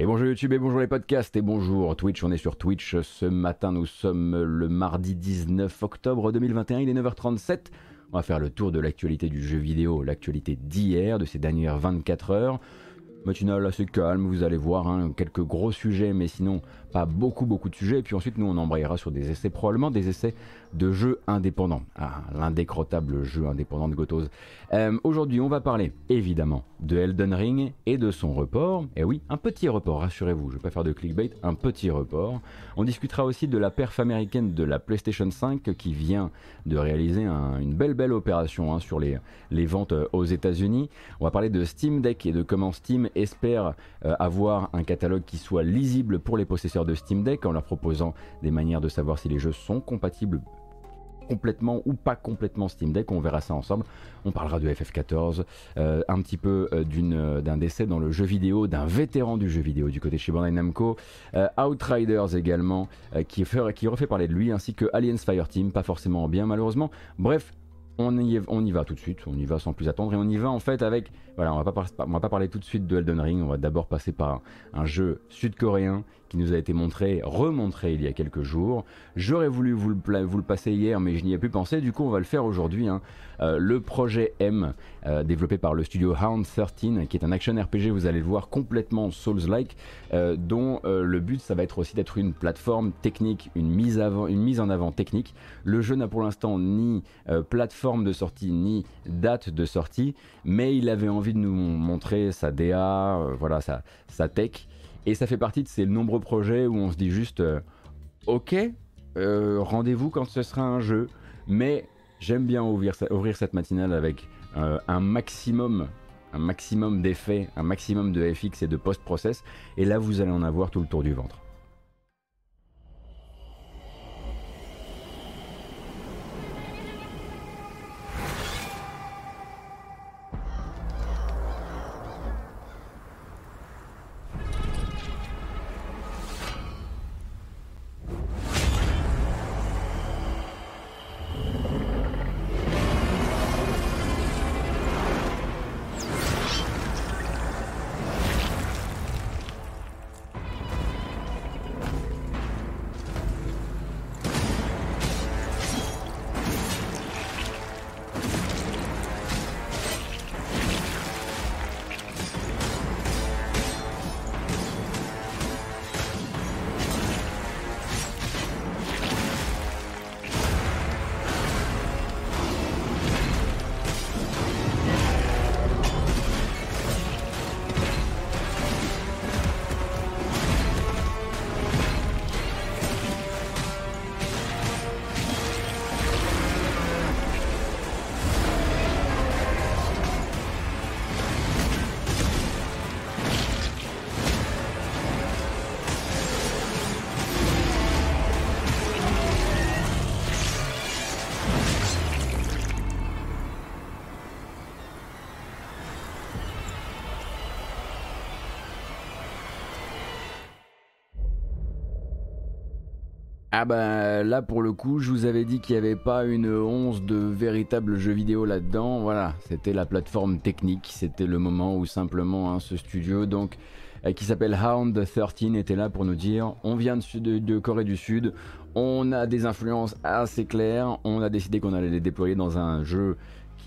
Et bonjour YouTube et bonjour les podcasts et bonjour Twitch, on est sur Twitch. Ce matin nous sommes le mardi 19 octobre 2021, il est 9h37. On va faire le tour de l'actualité du jeu vidéo, l'actualité d'hier, de ces dernières 24 heures. Matinale assez calme, vous allez voir, hein, quelques gros sujets, mais sinon pas beaucoup beaucoup de sujets. Et puis ensuite nous on embrayera sur des essais, probablement des essais de jeux indépendants. Ah, l'indécrottable jeu indépendant de Gotos. Euh, aujourd'hui on va parler évidemment de Elden Ring et de son report. Et oui, un petit report, rassurez-vous, je vais pas faire de clickbait, un petit report. On discutera aussi de la perf américaine de la PlayStation 5 qui vient de réaliser une belle belle opération hein, sur les, les ventes euh, aux États-Unis. On va parler de Steam Deck et de comment Steam espère euh, avoir un catalogue qui soit lisible pour les possesseurs de Steam Deck en leur proposant des manières de savoir si les jeux sont compatibles complètement ou pas complètement Steam Deck, on verra ça ensemble. On parlera de FF14, euh, un petit peu euh, d'un décès dans le jeu vidéo, d'un vétéran du jeu vidéo du côté chez Bandai Namco, Outriders également, qui, qui refait parler de lui, ainsi que Aliens Fireteam, pas forcément bien malheureusement. Bref, on y, on y va tout de suite, on y va sans plus attendre et on y va en fait avec, voilà, on va pas, on va pas parler tout de suite de Elden Ring, on va d'abord passer par un jeu sud-coréen qui nous a été montré, remontré il y a quelques jours. J'aurais voulu vous le, passer hier, mais je n'y ai plus pensé. Du coup, on va le faire aujourd'hui. Hein. Euh, le projet M, euh, développé par le studio Hound 13, qui est un action RPG, vous allez le voir, complètement Souls-like, euh, dont le but, ça va être aussi d'être une plateforme technique, une mise, en avant technique. Le jeu n'a pour l'instant ni plateforme de sortie, ni date de sortie, mais il avait envie de nous montrer sa DA, voilà, sa tech. Et ça fait partie de ces nombreux projets où on se dit juste, euh, ok, euh, rendez-vous quand ce sera un jeu, mais j'aime bien ouvrir, cette matinale avec euh, un maximum un maximum d'effets, un maximum de FX et de post-process, et là vous allez en avoir tout le tour du ventre. Ah bah là pour le coup je vous avais dit qu'il n'y avait pas une once de véritables jeux vidéo là-dedans, voilà, c'était la plateforme technique, c'était le moment où simplement hein, ce studio donc euh, qui s'appelle Hound 13 était là pour nous dire on vient de, Corée du Sud, on a des influences assez claires, on a décidé qu'on allait les déployer dans un jeu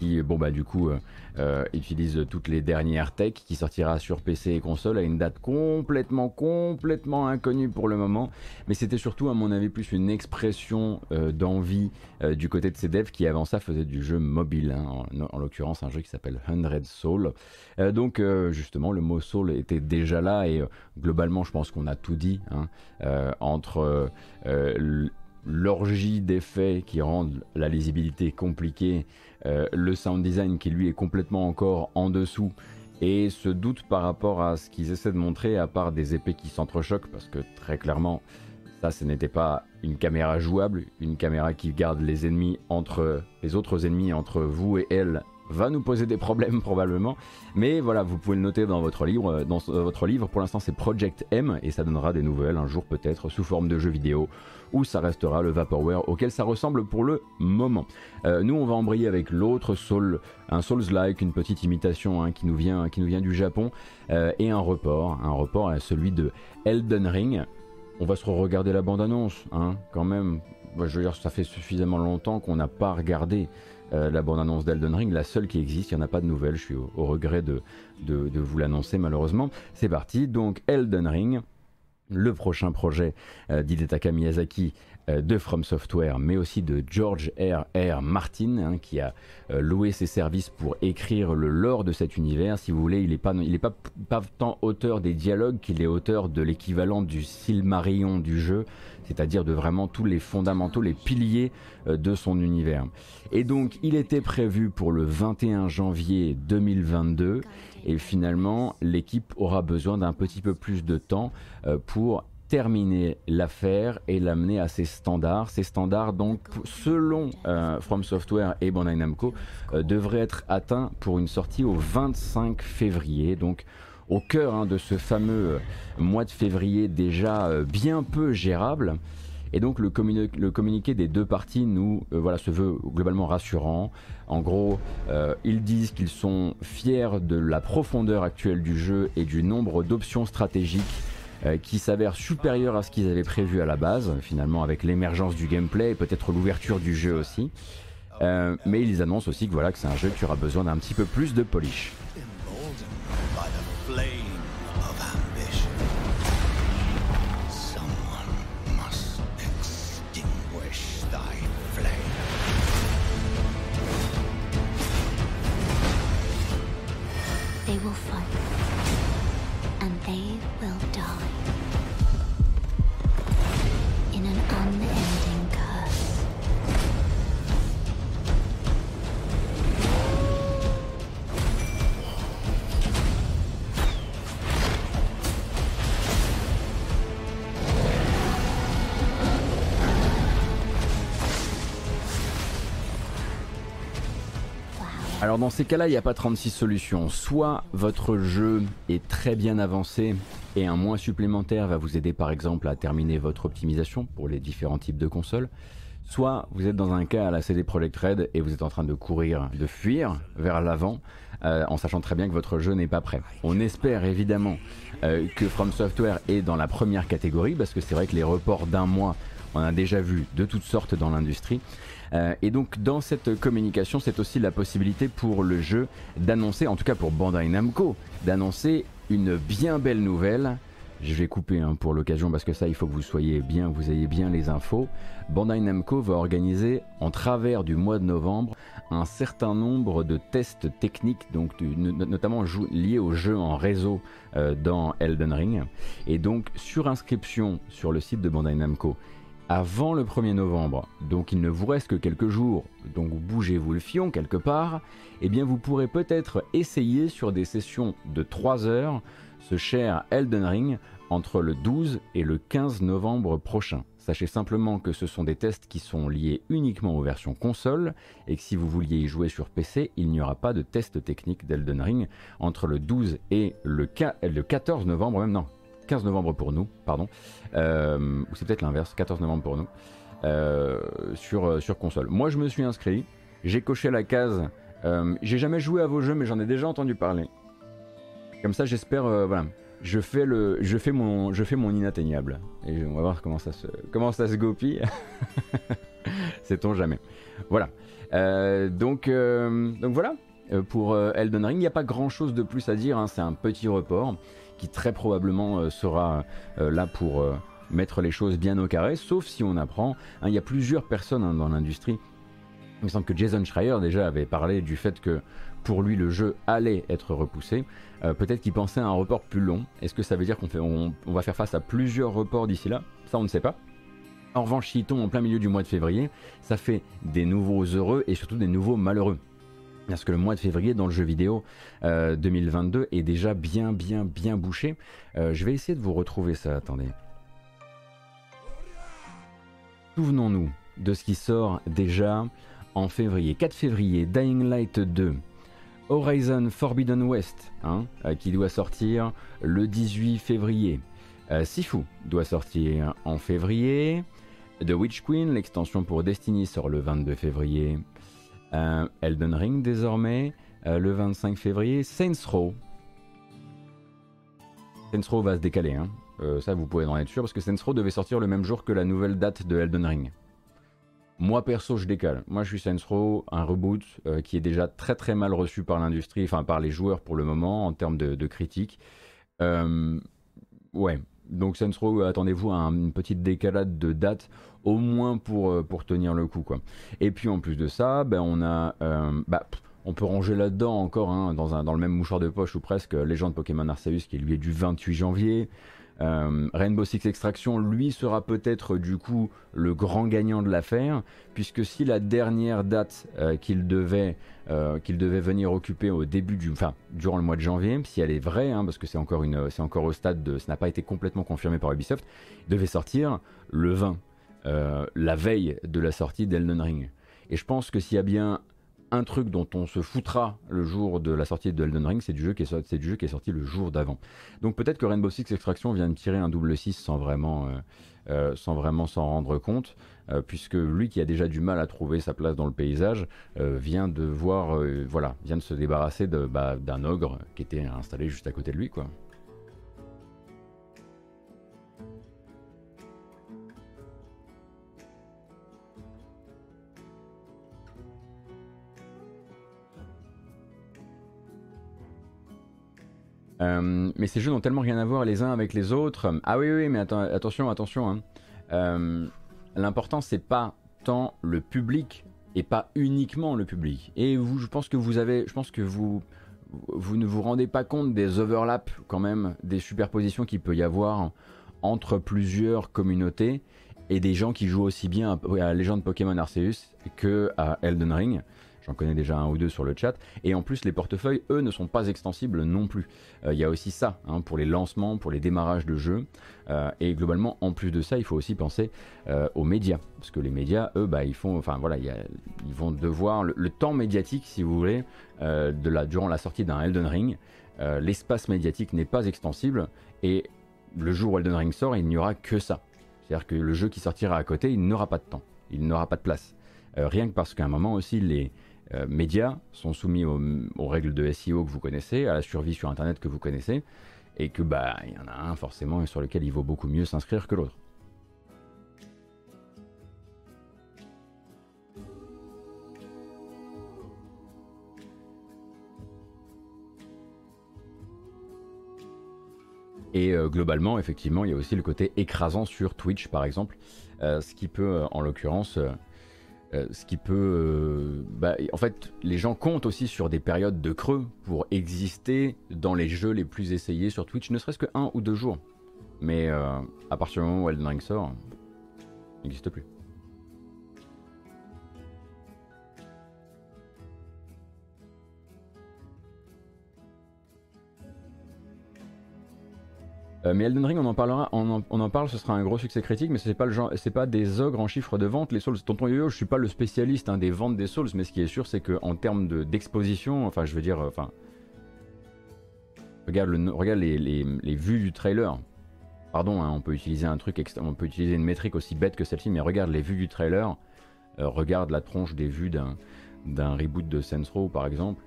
qui bon bah du coup euh, euh, utilise toutes les dernières tech, qui sortira sur PC et console à une date complètement, complètement inconnue pour le moment. Mais c'était surtout, à mon avis, plus une expression euh, d'envie du côté de ces devs qui, avant ça, faisaient du jeu mobile. Hein. en, l'occurrence, un jeu qui s'appelle 100 Soul. donc, justement, le mot Soul était déjà là et globalement, je pense qu'on a tout dit hein, entre l'orgie d'effets qui rendent la lisibilité compliquée le sound design qui lui est complètement encore en dessous et ce doute par rapport à ce qu'ils essaient de montrer à part des épées qui s'entrechoquent parce que très clairement ça ce n'était pas une caméra jouable, une caméra qui garde les ennemis entre les autres ennemis entre vous et elle va nous poser des problèmes probablement. Mais voilà, vous pouvez le noter dans votre livre. Dans votre livre, pour l'instant, c'est Project M et ça donnera des nouvelles un jour peut-être sous forme de jeu vidéo ou ça restera le Vaporware auquel ça ressemble pour le moment. Euh, nous, on va embrayer avec l'autre Soul, un Souls-like, une petite imitation hein, qui, nous vient, qui nous vient du Japon euh, et un report, un report à celui de Elden Ring. On va se regarder la bande-annonce, hein, quand même. je veux dire, ça fait suffisamment longtemps qu'on n'a pas regardé euh, la bande-annonce d'Elden Ring, la seule qui existe, il n'y en a pas de nouvelles, je suis au, regret de, vous l'annoncer malheureusement. C'est parti, donc Elden Ring, le prochain projet euh, d'Hidetaka Miyazaki de From Software, mais aussi de George R. R. Martin, hein, qui a euh, loué ses services pour écrire le lore de cet univers. Si vous voulez, il n'est pas, pas, pas tant auteur des dialogues qu'il est auteur de l'équivalent du Silmarillion du jeu, c'est-à-dire de vraiment tous les fondamentaux, les piliers euh, de son univers. Et donc, il était prévu pour le 21 janvier 2022, et finalement, l'équipe aura besoin d'un petit peu plus de temps pour terminer l'affaire et l'amener à ses standards. Ces standards, donc, selon euh, From Software et Bandai Namco, euh, devraient être atteints pour une sortie au 25 février. Donc, au cœur hein, de ce fameux euh, mois de février déjà bien peu gérable. Et donc le, communiqué des deux parties nous voilà se veut globalement rassurant. En gros, ils disent qu'ils sont fiers de la profondeur actuelle du jeu et du nombre d'options stratégiques euh, qui s'avère supérieur à ce qu'ils avaient prévu à la base, finalement avec l'émergence du gameplay et peut-être l'ouverture du jeu aussi. Euh, mais ils annoncent aussi que voilà que c'est un jeu qui aura besoin d'un petit peu plus de polish. Alors dans ces cas-là, il n'y a pas 36 solutions. Soit votre jeu est très bien avancé et un mois supplémentaire va vous aider par exemple à terminer votre optimisation pour les différents types de consoles. Soit vous êtes dans un cas à la CD Projekt Red et vous êtes en train de courir, de fuir vers l'avant euh, en sachant très bien que votre jeu n'est pas prêt. On espère évidemment euh, que From Software est dans la première catégorie parce que c'est vrai que les reports d'un mois, on a déjà vu de toutes sortes dans l'industrie. Euh, et donc dans cette communication, c'est aussi la possibilité pour le jeu d'annoncer, en tout cas pour Bandai Namco, d'annoncer une bien belle nouvelle. Je vais couper hein, pour l'occasion parce que ça, il faut que vous soyez bien, vous ayez bien les infos. Bandai Namco va organiser en travers du mois de novembre un certain nombre de tests techniques, donc notamment liés au jeu en réseau euh, dans Elden Ring. Et donc sur inscription sur le site de Bandai Namco avant le 1er novembre, donc il ne vous reste que quelques jours, donc bougez-vous le fion quelque part, eh bien vous pourrez peut-être essayer sur des sessions de 3 heures ce cher Elden Ring entre le 12 et le 15 novembre prochain. Sachez simplement que ce sont des tests qui sont liés uniquement aux versions console et que si vous vouliez y jouer sur PC, il n'y aura pas de test technique d'Elden Ring entre le 12 et le, le 14 novembre, même 15 novembre pour nous, pardon, euh, ou c'est peut-être l'inverse, 14 novembre pour nous, euh, sur, euh, sur console. Moi je me suis inscrit, j'ai coché la case, j'ai jamais joué à vos jeux mais j'en ai déjà entendu parler. Comme ça j'espère, voilà, je fais, le, je, fais mon, je fais mon inatteignable. Et on va voir comment ça se, comment ça se goupille. Sait-on jamais. Voilà. donc, donc voilà, pour Elden Ring, il n'y a pas grand chose de plus à dire, hein. c'est un petit report qui très probablement euh, sera euh, là pour euh, mettre les choses bien au carré, sauf si on apprend, hein, il y a plusieurs personnes hein, dans l'industrie, il me semble que Jason Schreier déjà avait parlé du fait que pour lui le jeu allait être repoussé, peut-être qu'il pensait à un report plus long, est-ce que ça veut dire qu'on on, on va faire face à plusieurs reports d'ici là? Ça on ne sait pas. En revanche, s'il tombe en plein milieu du mois de février, ça fait des nouveaux heureux et surtout des nouveaux malheureux. Parce que le mois de février dans le jeu vidéo 2022 euh, est déjà bien bien bien bouché. Euh, je vais essayer de vous retrouver ça, attendez. Souvenons-nous de ce qui sort déjà en février. 4 février, Dying Light 2. Horizon Forbidden West, hein, qui doit sortir le 18 février. Sifu doit sortir en février. The Witch Queen, l'extension pour Destiny, sort le 22 février. Elden Ring désormais, le 25 février. Saints Row. Saints Row va se décaler, hein. ça vous pouvez en être sûr, parce que Saints Row devait sortir le même jour que la nouvelle date de Elden Ring. Moi perso, je décale. Moi, je suis Saints Row, un reboot euh, qui est déjà très très mal reçu par l'industrie, enfin par les joueurs pour le moment en termes de, critiques. Euh, ouais. Donc Saints attendez-vous à une petite décalade de date, au moins pour, euh, tenir le coup. Et puis en plus de ça, ben, on a, bah, on peut ranger là-dedans encore, hein, dans, un, dans le même mouchoir de poche ou presque, Légende Pokémon Arceus qui lui est du 28 janvier. Euh, Rainbow Six Extraction, lui, sera peut-être du coup le grand gagnant de l'affaire, puisque si la dernière date euh, qu'il devait, euh, qu'il devait venir occuper au début du, enfin, durant le mois de janvier, si elle est vraie, hein, parce que c'est encore encore au stade de, ça n'a pas été complètement confirmé par Ubisoft, devait sortir le 20, la veille de la sortie d'Elden Ring. Et je pense que s'il y a bien un truc dont on se foutra le jour de la sortie de Elden Ring, c'est du, jeu qui est, sorti le jour d'avant. Donc peut-être que Rainbow Six Extraction vient de tirer un double 6 sans vraiment euh, euh, sans vraiment s'en rendre compte, euh, puisque lui qui a déjà du mal à trouver sa place dans le paysage, vient de voir, voilà, vient de se débarrasser bah, d'un ogre qui était installé juste à côté de lui, quoi. Euh, mais ces jeux n'ont tellement rien à voir les uns avec les autres. Ah oui, oui, mais attention, attention. Hein. Euh, l'important, c'est pas tant le public et pas uniquement le public. Et vous, je pense que vous avez, je pense que vous, vous ne vous rendez pas compte des overlaps quand même, des superpositions qu'il peut y avoir entre plusieurs communautés et des gens qui jouent aussi bien à Legend Pokémon Arceus que à Elden Ring. J'en connais déjà un ou deux sur le chat. Et en plus, les portefeuilles, eux, ne sont pas extensibles non plus. Euh, il y a aussi ça hein, pour les lancements, pour les démarrages de jeux. Euh, et globalement, en plus de ça, il faut aussi penser euh, aux médias. Parce que les médias, eux, bah, ils font, enfin voilà, ils vont devoir le, temps médiatique, si vous voulez, durant la sortie d'un Elden Ring. L'espace médiatique n'est pas extensible. Et le jour où Elden Ring sort, il n'y aura que ça. C'est-à-dire que le jeu qui sortira à côté, il n'aura pas de temps. Il n'aura pas de place. rien que parce qu'à un moment aussi, les, euh, médias sont soumis aux, règles de SEO que vous connaissez, à la survie sur Internet que vous connaissez, et que bah il y en a un forcément sur lequel il vaut beaucoup mieux s'inscrire que l'autre. Et euh, globalement, effectivement, il y a aussi le côté écrasant sur Twitch, par exemple, euh, ce qui peut, en l'occurrence, euh, ce qui peut... Euh, bah, en fait, les gens comptent aussi sur des périodes de creux pour exister dans les jeux les plus essayés sur Twitch, ne serait-ce que un ou deux jours. Mais euh, à partir du moment où Elden Ring sort, n'existe plus. Euh, mais Elden Ring, on en parlera, on en, parle, ce sera un gros succès critique, mais c'est pas pas des ogres en chiffre de vente. Les Souls, tonton Yo-Yo, je suis pas le spécialiste hein, des ventes des Souls, mais ce qui est sûr, c'est que en termes d'exposition, enfin, je veux dire, enfin, regarde, le, regarde les, vues du trailer. Pardon, hein, on peut utiliser un truc, on peut utiliser une métrique aussi bête que celle-ci, mais regarde les vues du trailer, euh, regarde la tronche des vues d'un reboot de Saints Row, par exemple.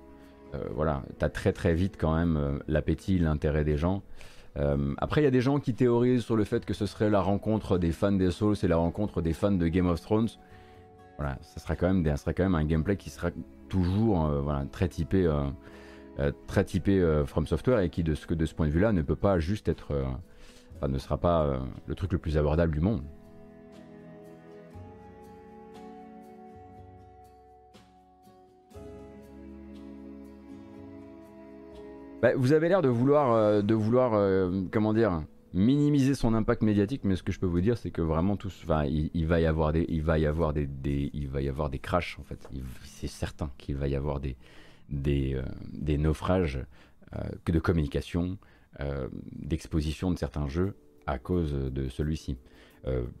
Euh, voilà, t'as très très vite quand même l'appétit, l'intérêt des gens. Euh, après, il y a des gens qui théorisent sur le fait que ce serait la rencontre des fans des Souls et la rencontre des fans de Game of Thrones. Voilà, ça sera quand même, un gameplay qui sera toujours euh, très typé, euh, très typé From Software et qui, de ce, point de vue-là, ne peut pas juste être, ne sera pas le truc le plus abordable du monde. Bah, vous avez l'air de vouloir, euh, de vouloir euh, comment dire, minimiser son impact médiatique, mais ce que je peux vous dire, c'est que vraiment tous, il, va y avoir des, il va y avoir des, il va y avoir des crashs en fait. C'est certain qu'il va y avoir des, des, euh, des naufrages de communication, d'exposition de certains jeux à cause de celui-ci.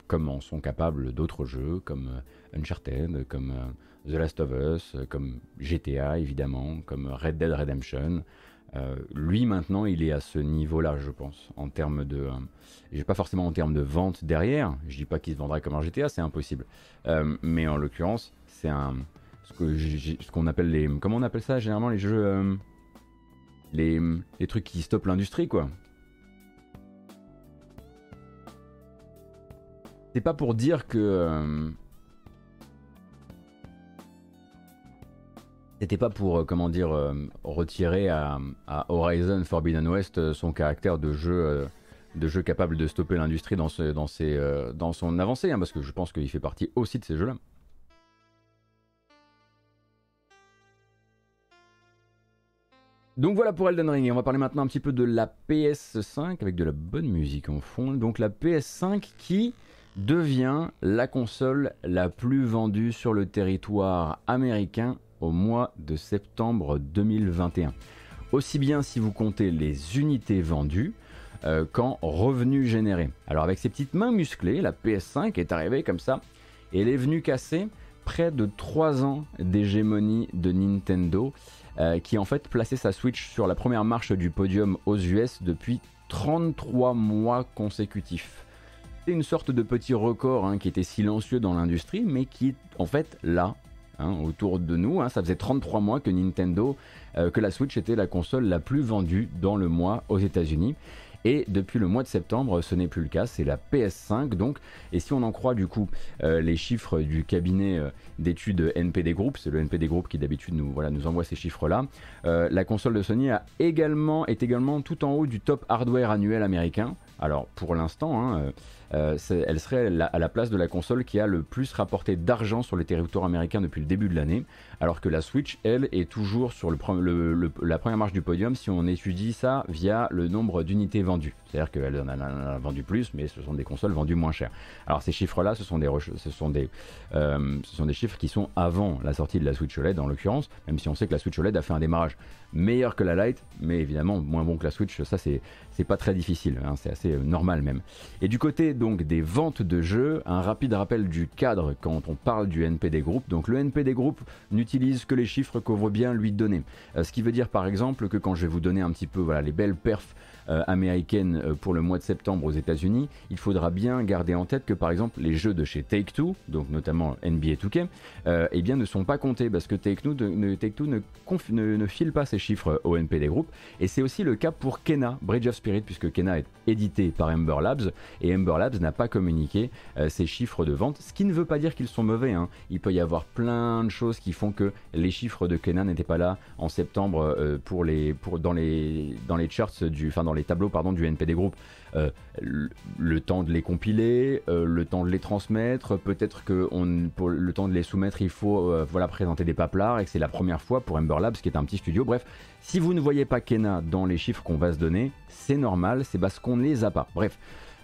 comme en sont capables d'autres jeux comme Uncharted, comme The Last of Us, comme GTA évidemment, comme Red Dead Redemption. Lui maintenant, il est à ce niveau-là, je pense, en termes de. j'ai pas forcément en termes de vente derrière. Je dis pas qu'il se vendrait comme un GTA, c'est impossible. mais en l'occurrence, c'est un ce qu'on appelle les. Comment on appelle ça généralement les jeux. Euh, les, les trucs qui stoppent l'industrie, quoi. C'est pas pour dire que. C'était pas pour, euh, comment dire, retirer à, Horizon Forbidden West son caractère de jeu, de de stopper l'industrie dans, son avancée, hein, parce que je pense qu'il fait partie aussi de ces jeux-là. Donc voilà pour Elden Ring. On va parler maintenant un petit peu de la PS5 avec de la bonne musique en fond. Donc la PS5 qui devient la console la plus vendue sur le territoire américain au mois de septembre 2021. Aussi bien si vous comptez les unités vendues euh, qu'en revenus générés. Alors avec ses petites mains musclées, la PS5 est arrivée comme ça et elle est venue casser près de 3 ans d'hégémonie de Nintendo euh, qui en fait plaçait sa Switch sur la première marche du podium aux US depuis 33 mois consécutifs. C'est une sorte de petit record hein, qui était silencieux dans l'industrie, mais qui en fait là, hein, autour de nous. Hein. ça faisait 33 mois que Nintendo, euh, que la Switch était la console la plus vendue dans le mois aux États-Unis. Et depuis le mois de septembre, ce n'est plus le cas, c'est la PS5 donc. Et si on en croit du coup euh, les chiffres du cabinet euh, d'études NPD Group, c'est le NPD Group qui d'habitude nous, voilà, nous envoie ces chiffres-là, la console de Sony est également tout en haut du top hardware annuel américain. Alors pour l'instant, hein, euh, elle serait à la place de la console qui a le plus rapporté d'argent sur les territoires américains depuis le début de l'année, alors que la Switch, elle, est toujours sur la première marche du podium si on étudie ça via le nombre d'unités vendues. C'est-à-dire qu'elle en a, vendu plus, mais ce sont des consoles vendues moins chères. Alors ces chiffres-là, ce, euh, ce sont des chiffres qui sont avant la sortie de la Switch OLED en l'occurrence, même si on sait que la Switch OLED a fait un démarrage meilleur que la Lite, mais évidemment moins bon que la Switch, ça c'est pas très difficile, hein, c'est assez euh, normal même. Et du côté donc des ventes de jeux, un rapide rappel du cadre quand on parle du NPD Group. Donc le NPD Group n'utilise que les chiffres qu'on veut bien lui donner. Euh, ce qui veut dire par exemple que quand je vais vous donner un petit peu voilà, les belles perfs américaine euh, pour le mois de septembre aux États-Unis, il faudra bien garder en tête que par exemple les jeux de chez Take-Two, donc notamment NBA 2K, euh, eh bien ne sont pas comptés parce que Take ne, ne, file pas ces chiffres au NPD Group. Et c'est aussi le cas pour Kena, Bridge of Spirit, puisque Kena est édité par Ember Labs et Ember Labs n'a pas communiqué ses chiffres de vente, ce qui ne veut pas dire qu'ils sont mauvais. Hein. Il peut y avoir plein de choses qui font que les chiffres de Kena n'étaient pas là en septembre pour les, dans, les, dans les charts du, dans les tableaux pardon, du NPD Group, euh, le, temps de les compiler, euh, le temps de les transmettre, peut-être que pour le temps de les soumettre, il faut euh, voilà, présenter des paplards et que c'est la première fois pour Ember Labs, qui est un petit studio. Bref, si vous ne voyez pas Kena dans les chiffres qu'on va se donner, c'est normal, c'est parce qu'on ne les a pas. Bref.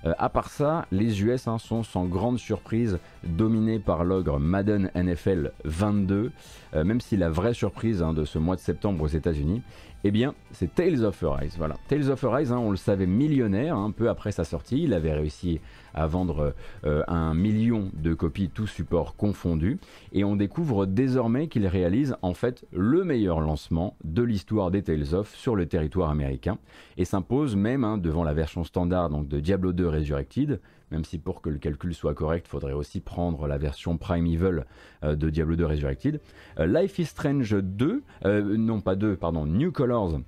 à part ça, les US hein, sont sans grande surprise dominés par l'ogre Madden NFL 22, même si la vraie surprise hein, de ce mois de septembre aux États-Unis, eh bien, c'est Tales of Arise. Voilà. Tales of Arise, hein, on le savait millionnaire, un peu après sa sortie. Il avait réussi à vendre euh, un million de copies, tout support confondu. Et on découvre désormais qu'il réalise en fait le meilleur lancement de l'histoire des Tales of sur le territoire américain. Et s'impose même hein, devant la version standard de Diablo 2 Resurrected, même si pour que le calcul soit correct, il faudrait aussi prendre la version Primeval euh, de Diablo 2 Resurrected. Euh, Life is Strange 2, euh, non pas 2, pardon, New Colors.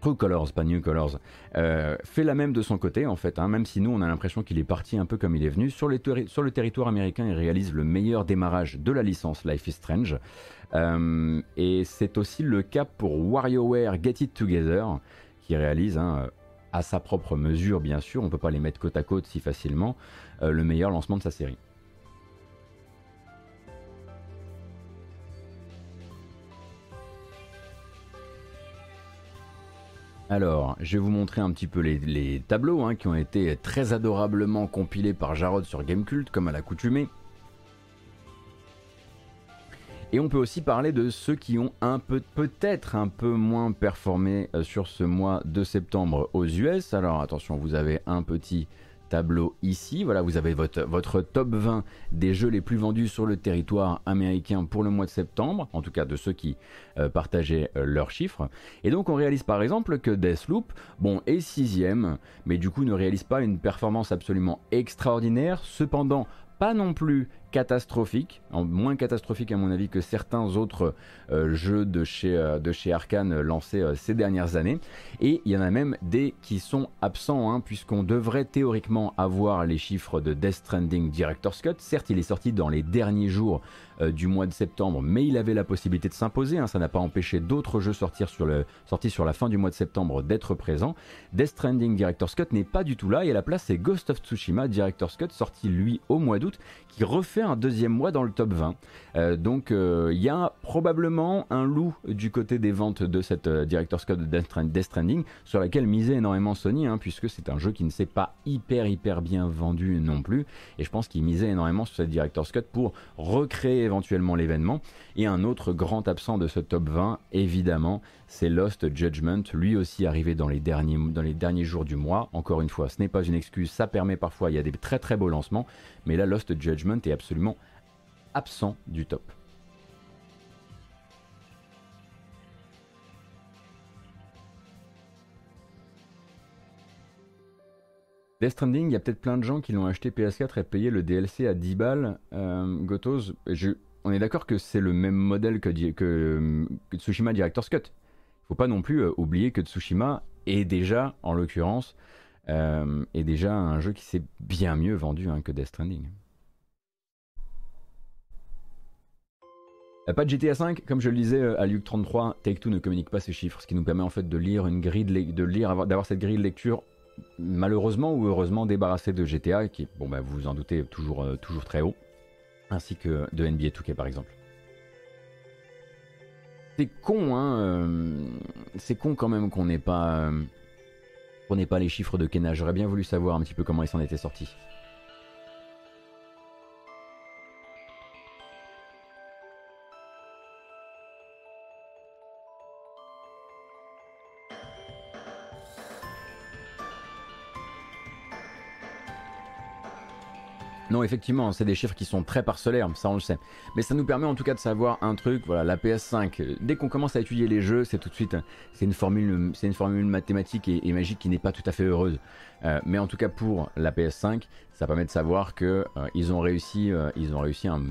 True Colors, pas New Colors, fait la même de son côté en fait, hein, même si nous on a l'impression qu'il est parti un peu comme il est venu. Sur, sur, le territoire américain, il réalise le meilleur démarrage de la licence Life is Strange. et c'est aussi le cas pour WarioWare Get It Together, qui réalise hein, à sa propre mesure, bien sûr, on ne peut pas les mettre côte à côte si facilement, euh, le meilleur lancement de sa série. Alors, je vais vous montrer un petit peu les, tableaux hein, qui ont été très adorablement compilés par Jarod sur Gamecult, comme à l'accoutumée. Et on peut aussi parler de ceux qui ont un peu, peut-être un peu moins performé euh, sur ce mois de septembre aux US. Alors attention, vous avez un petit tableau ici. Voilà, vous avez votre, top 20 des jeux les plus vendus sur le territoire américain pour le mois de septembre, en tout cas de ceux qui euh, partageaient euh, leurs chiffres. Et donc on réalise par exemple que Deathloop, bon, est sixième, mais du coup ne réalise pas une performance absolument extraordinaire. Cependant, pas non plus catastrophique, moins catastrophique à mon avis que certains autres euh, jeux de chez, euh, de chez Arkane lancés euh, ces dernières années. Et il y en a même des qui sont absents, hein, puisqu'on devrait théoriquement avoir les chiffres de Death Stranding Director's Cut. Certes, il est sorti dans les derniers jours du mois de septembre, mais il avait la possibilité de s'imposer. Hein. ça n'a pas empêché d'autres jeux sortir sur le, sortis sur la fin du mois de septembre d'être présents. Death Stranding Director's Cut n'est pas du tout là, et à la place, c'est Ghost of Tsushima Director's Cut, sorti lui au mois d'août, qui refait un deuxième mois dans le top 20. Euh, donc euh, il y a probablement un loup du côté des ventes de cette euh, Director's Cut de Death Stranding sur laquelle misait énormément Sony, hein, puisque c'est un jeu qui ne s'est pas hyper hyper bien vendu non plus. Et je pense qu'il misait énormément sur cette Director's Cut pour recréer éventuellement l'événement. Et un autre grand absent de ce top 20, évidemment, c'est Lost Judgment, lui aussi arrivé dans les, derniers, jours du mois. Encore une fois, ce n'est pas une excuse, ça permet parfois, il y a des très très beaux lancements, mais là, Lost Judgment est absolument absent du top. Death Stranding, il y a peut-être plein de gens qui l'ont acheté PS4 et payé le DLC à 10 balles. Euh, Gotos, on est d'accord que c'est le même modèle que, que, que, Tsushima Director's Cut. Faut pas non plus euh, oublier que Tsushima est déjà, en l'occurrence, euh, est déjà un jeu qui s'est bien mieux vendu hein, que Death Stranding. Pas de GTA 5, comme je le disais euh, à Luke 33, Take-Two ne communique pas ces chiffres, ce qui nous permet en fait de lire une grille de, lire, d'avoir cette grille de lecture malheureusement ou heureusement débarrassée de GTA, qui bon bah, vous vous en doutez toujours, euh, toujours très haut, ainsi que de NBA 2K par exemple. C'est con, hein, euh, c'est con quand même qu'on n'ait pas, qu'on n'ait pas les chiffres de Kena. J'aurais bien voulu savoir un petit peu comment ils s'en étaient sortis. Effectivement, c'est des chiffres qui sont très parcellaires, ça on le sait. Mais ça nous permet en tout cas de savoir un truc, voilà, la PS5, dès qu'on commence à étudier les jeux, c'est tout de suite, c'est une formule, c'est une formule mathématique et, magique qui n'est pas tout à fait heureuse. Euh, mais en tout cas pour la PS5, ça permet de savoir que euh, ont réussi, euh, ils ont réussi un,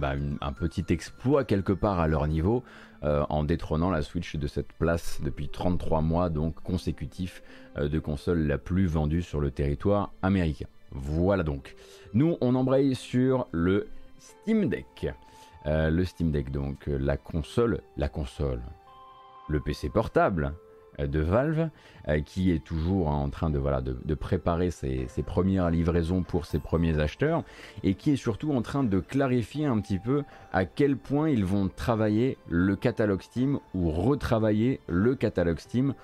bah, un, petit exploit quelque part à leur niveau en détrônant la Switch de cette place depuis 33 mois donc consécutifs de console la plus vendue sur le territoire américain. Voilà donc. Nous, on embraye sur le Steam Deck. Euh, le Steam Deck, donc euh, la console, la console, le PC portable euh, de Valve, qui est toujours en train de, préparer ses, premières livraisons pour ses premiers acheteurs, et qui est surtout en train de clarifier un petit peu à quel point ils vont travailler le catalogue Steam ou retravailler le catalogue Steam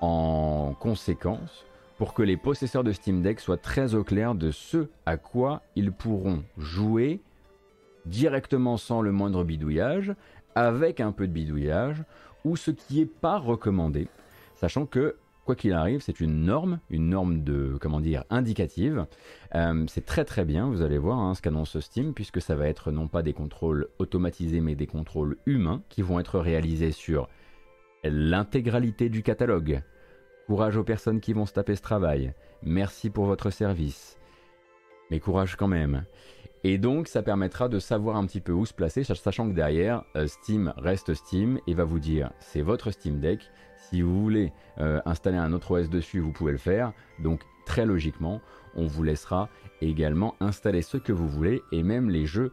en conséquence pour que les possesseurs de Steam Deck soient très au clair de ce à quoi ils pourront jouer directement sans le moindre bidouillage, avec un peu de bidouillage, ou ce qui n'est pas recommandé, sachant que quoi qu'il arrive, c'est une norme, une norme de, comment dire, indicative. Euh, c'est très très bien, vous allez voir hein, ce qu'annonce Steam, puisque ça va être non pas des contrôles automatisés, mais des contrôles humains qui vont être réalisés sur l'intégralité du catalogue, Courage aux personnes qui vont se taper ce travail. Merci pour votre service. Mais courage quand même. Et donc ça permettra de savoir un petit peu où se placer, sachant que derrière, euh, Steam reste Steam et va vous dire c'est votre Steam Deck. Si vous voulez euh, installer un autre OS dessus, vous pouvez le faire. Donc très logiquement, on vous laissera également installer ce que vous voulez et même les jeux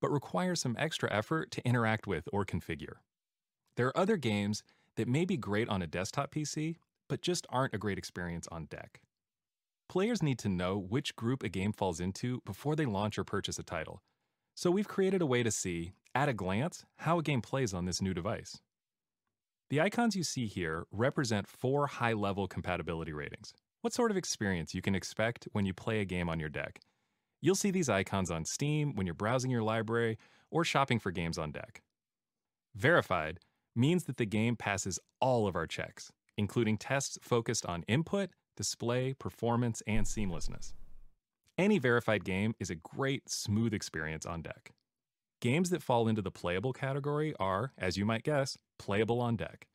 but require some extra effort to interact with or configure. There are other games that may be great on a desktop PC, but just aren't a great experience on deck. players need to know which group a game falls into before they launch or purchase a title. So we've created a way to see, at a glance, how a game plays on this new device. The icons you see here represent four high level compatibility ratings. What sort of experience you can expect when you play a game on your deck. You'll see these icons on Steam when you're browsing your library or shopping for games on deck. Verified means that the game passes all of our checks, including tests focused on input, display, performance, and seamlessness. Any verified game is a great, smooth experience on deck. Games that fall into the playable category are, as you might guess, playable on deck.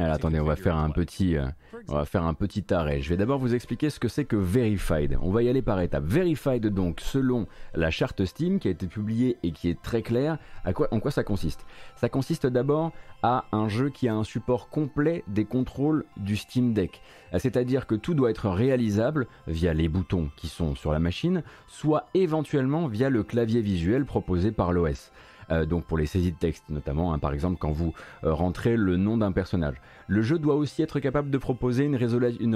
Alors, attendez, on va faire un petit, euh, on va faire un petit arrêt. Je vais d'abord vous expliquer ce que c'est que Verified. On va y aller par étapes. Verified, donc, selon la charte Steam qui a été publiée et qui est très claire, à quoi, en quoi ça consiste? Ça consiste d'abord à un jeu qui a un support complet des contrôles du Steam Deck. C'est-à-dire que tout doit être réalisable via les boutons qui sont sur la machine, soit éventuellement via le clavier visuel proposé par l'OS. Euh, donc pour les saisies de texte notamment, hein, par exemple quand vous euh, rentrez le nom d'un personnage. Le jeu doit aussi être capable de proposer une,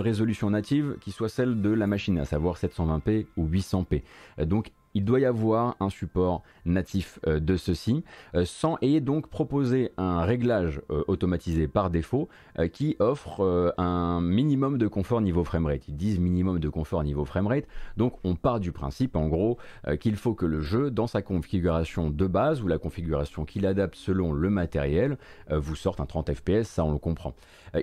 résolution native qui soit celle de la machine, à savoir 720p ou 800p. Euh, donc il doit y avoir un support natif euh, de ceci, euh, sans et donc proposer un réglage euh, automatisé par défaut qui offre un minimum de confort niveau framerate. Ils disent minimum de confort niveau framerate, donc on part du principe en gros qu'il faut que le jeu, dans sa configuration de base ou la configuration qu'il adapte selon le matériel, vous sorte un 30 fps, ça on le comprend.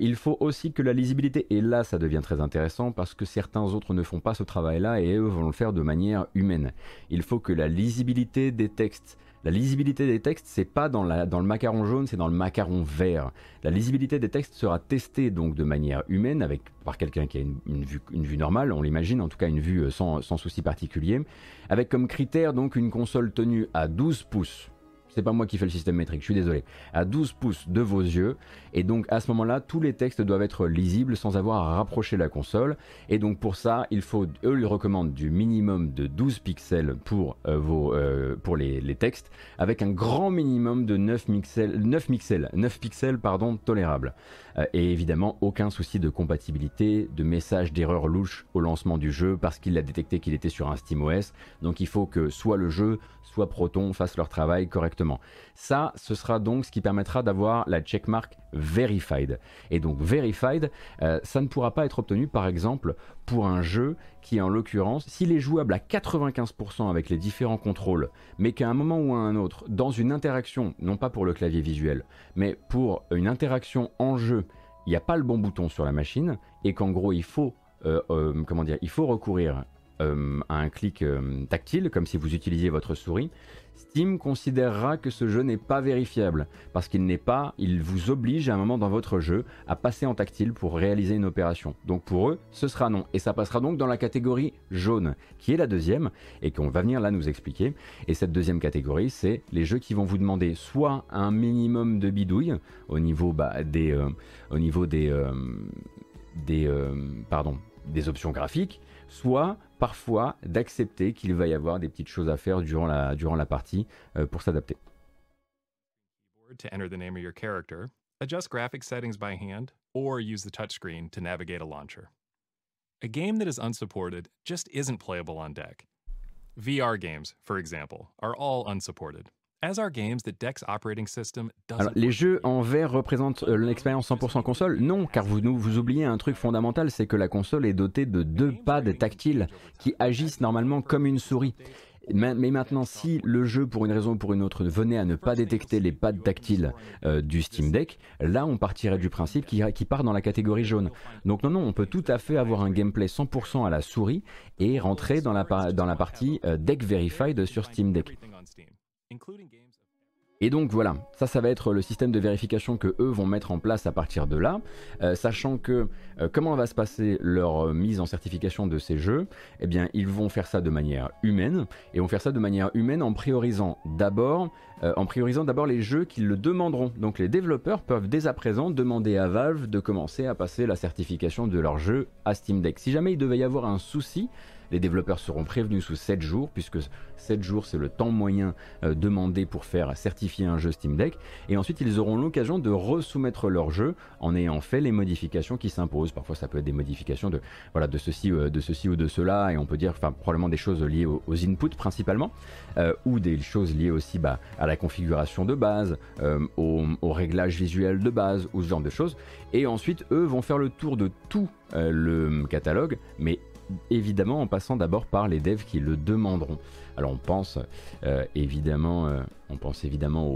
il faut aussi que la lisibilité, et là ça devient très intéressant parce que certains autres ne font pas ce travail-là et eux vont le faire de manière humaine il faut que la lisibilité des textes la lisibilité des textes, c'est pas dans, le macaron jaune, c'est dans le macaron vert. La lisibilité des textes sera testée donc de manière humaine avec par quelqu'un qui a une, vue, une vue normale, on l'imagine, en tout cas une vue euh, sans, sans souci particulier, avec comme critère donc une console tenue à 12 pouces c'est pas moi qui fais le système métrique, je suis désolé, à 12 pouces de vos yeux. Et donc à ce moment-là, tous les textes doivent être lisibles sans avoir à rapprocher la console. Et donc pour ça, il faut, eux, ils recommandent du minimum de 12 pixels pour, euh, vos, euh, pour les, textes, avec un grand minimum de 9 pixels, 9 pixels, 9 pixels pardon, tolérable. Euh, et évidemment, aucun souci de compatibilité, de message d'erreur louche au lancement du jeu parce qu'il a détecté qu'il était sur un SteamOS. Donc il faut que soit le jeu, soit Proton fassent leur travail Ça, ce sera donc ce qui permettra d'avoir la checkmark Verified. Et donc Verified, euh, ça ne pourra pas être obtenu par exemple pour un jeu qui en l'occurrence, s'il est jouable à 95% avec les différents contrôles, mais qu'à un moment ou à un autre, dans une interaction, non pas pour le clavier visuel, mais pour une interaction en jeu, il n'y a pas le bon bouton sur la machine, et qu'en gros il faut, euh, euh, comment dire, il faut recourir à un clic tactile, comme si vous utilisiez votre souris, Steam considérera que ce jeu n'est pas vérifiable, parce qu'il n'est pas, il vous oblige à un moment dans votre jeu à passer en tactile pour réaliser une opération. Donc pour eux, ce sera non, et ça passera donc dans la catégorie jaune, qui est la deuxième, et qu'on va venir là nous expliquer. Et cette deuxième catégorie, c'est les jeux qui vont vous demander soit un minimum de bidouille au niveau bah, des, euh, des, des, pardon, des options graphiques, soit parfois d'accepter qu'il va y avoir des petites choses à faire durant la, durant la partie euh, pour s'adapter. Adjust graphic settings by hand, or use the touchscreen to navigate a launcher. A game that is unsupported just isn't playable on deck. VR games, for example, are all unsupported. Alors, les jeux en vert représentent euh, l'expérience 100% console? Non, car vous, vous oubliez un truc fondamental, c'est que la console est dotée de deux pads tactiles qui agissent normalement comme une souris. Mais maintenant, si le jeu, pour une raison ou pour une autre, venait à ne pas détecter les pads tactiles euh, du Steam Deck, là, on partirait du principe qu'il qui part dans la catégorie jaune. Donc non, non, on peut tout à fait avoir un gameplay 100% à la souris et rentrer dans la, dans la partie euh, Deck Verified sur Steam Deck. Et donc voilà, ça, ça va être le système de vérification que eux vont mettre en place à partir de là, euh, sachant que euh, comment va se passer leur euh, mise en certification de ces jeux? Eh bien, ils vont faire ça de manière humaine, et vont faire ça de manière humaine en priorisant d'abord, en priorisant d'abord les jeux qui le demanderont. Donc les développeurs peuvent dès à présent demander à Valve de commencer à passer la certification de leur jeu à Steam Deck. Si jamais il devait y avoir un souci, Les développeurs seront prévenus sous 7 jours, puisque 7 jours c'est le temps moyen euh, demandé pour faire certifier un jeu Steam Deck. Et ensuite ils auront l'occasion de resoumettre leur jeu en ayant fait les modifications qui s'imposent. Parfois ça peut être des modifications de, voilà, de, ceci, euh, de ceci ou de cela, et on peut dire probablement des choses liées aux, inputs principalement, euh, ou des choses liées aussi bah, à la configuration de base, au, au réglage visuel de base, ou ce genre de choses. Et ensuite eux vont faire le tour de tout le catalogue, mais évidemment en passant d'abord par les devs qui le demanderont. Alors on pense euh, évidemment, euh, on pense évidemment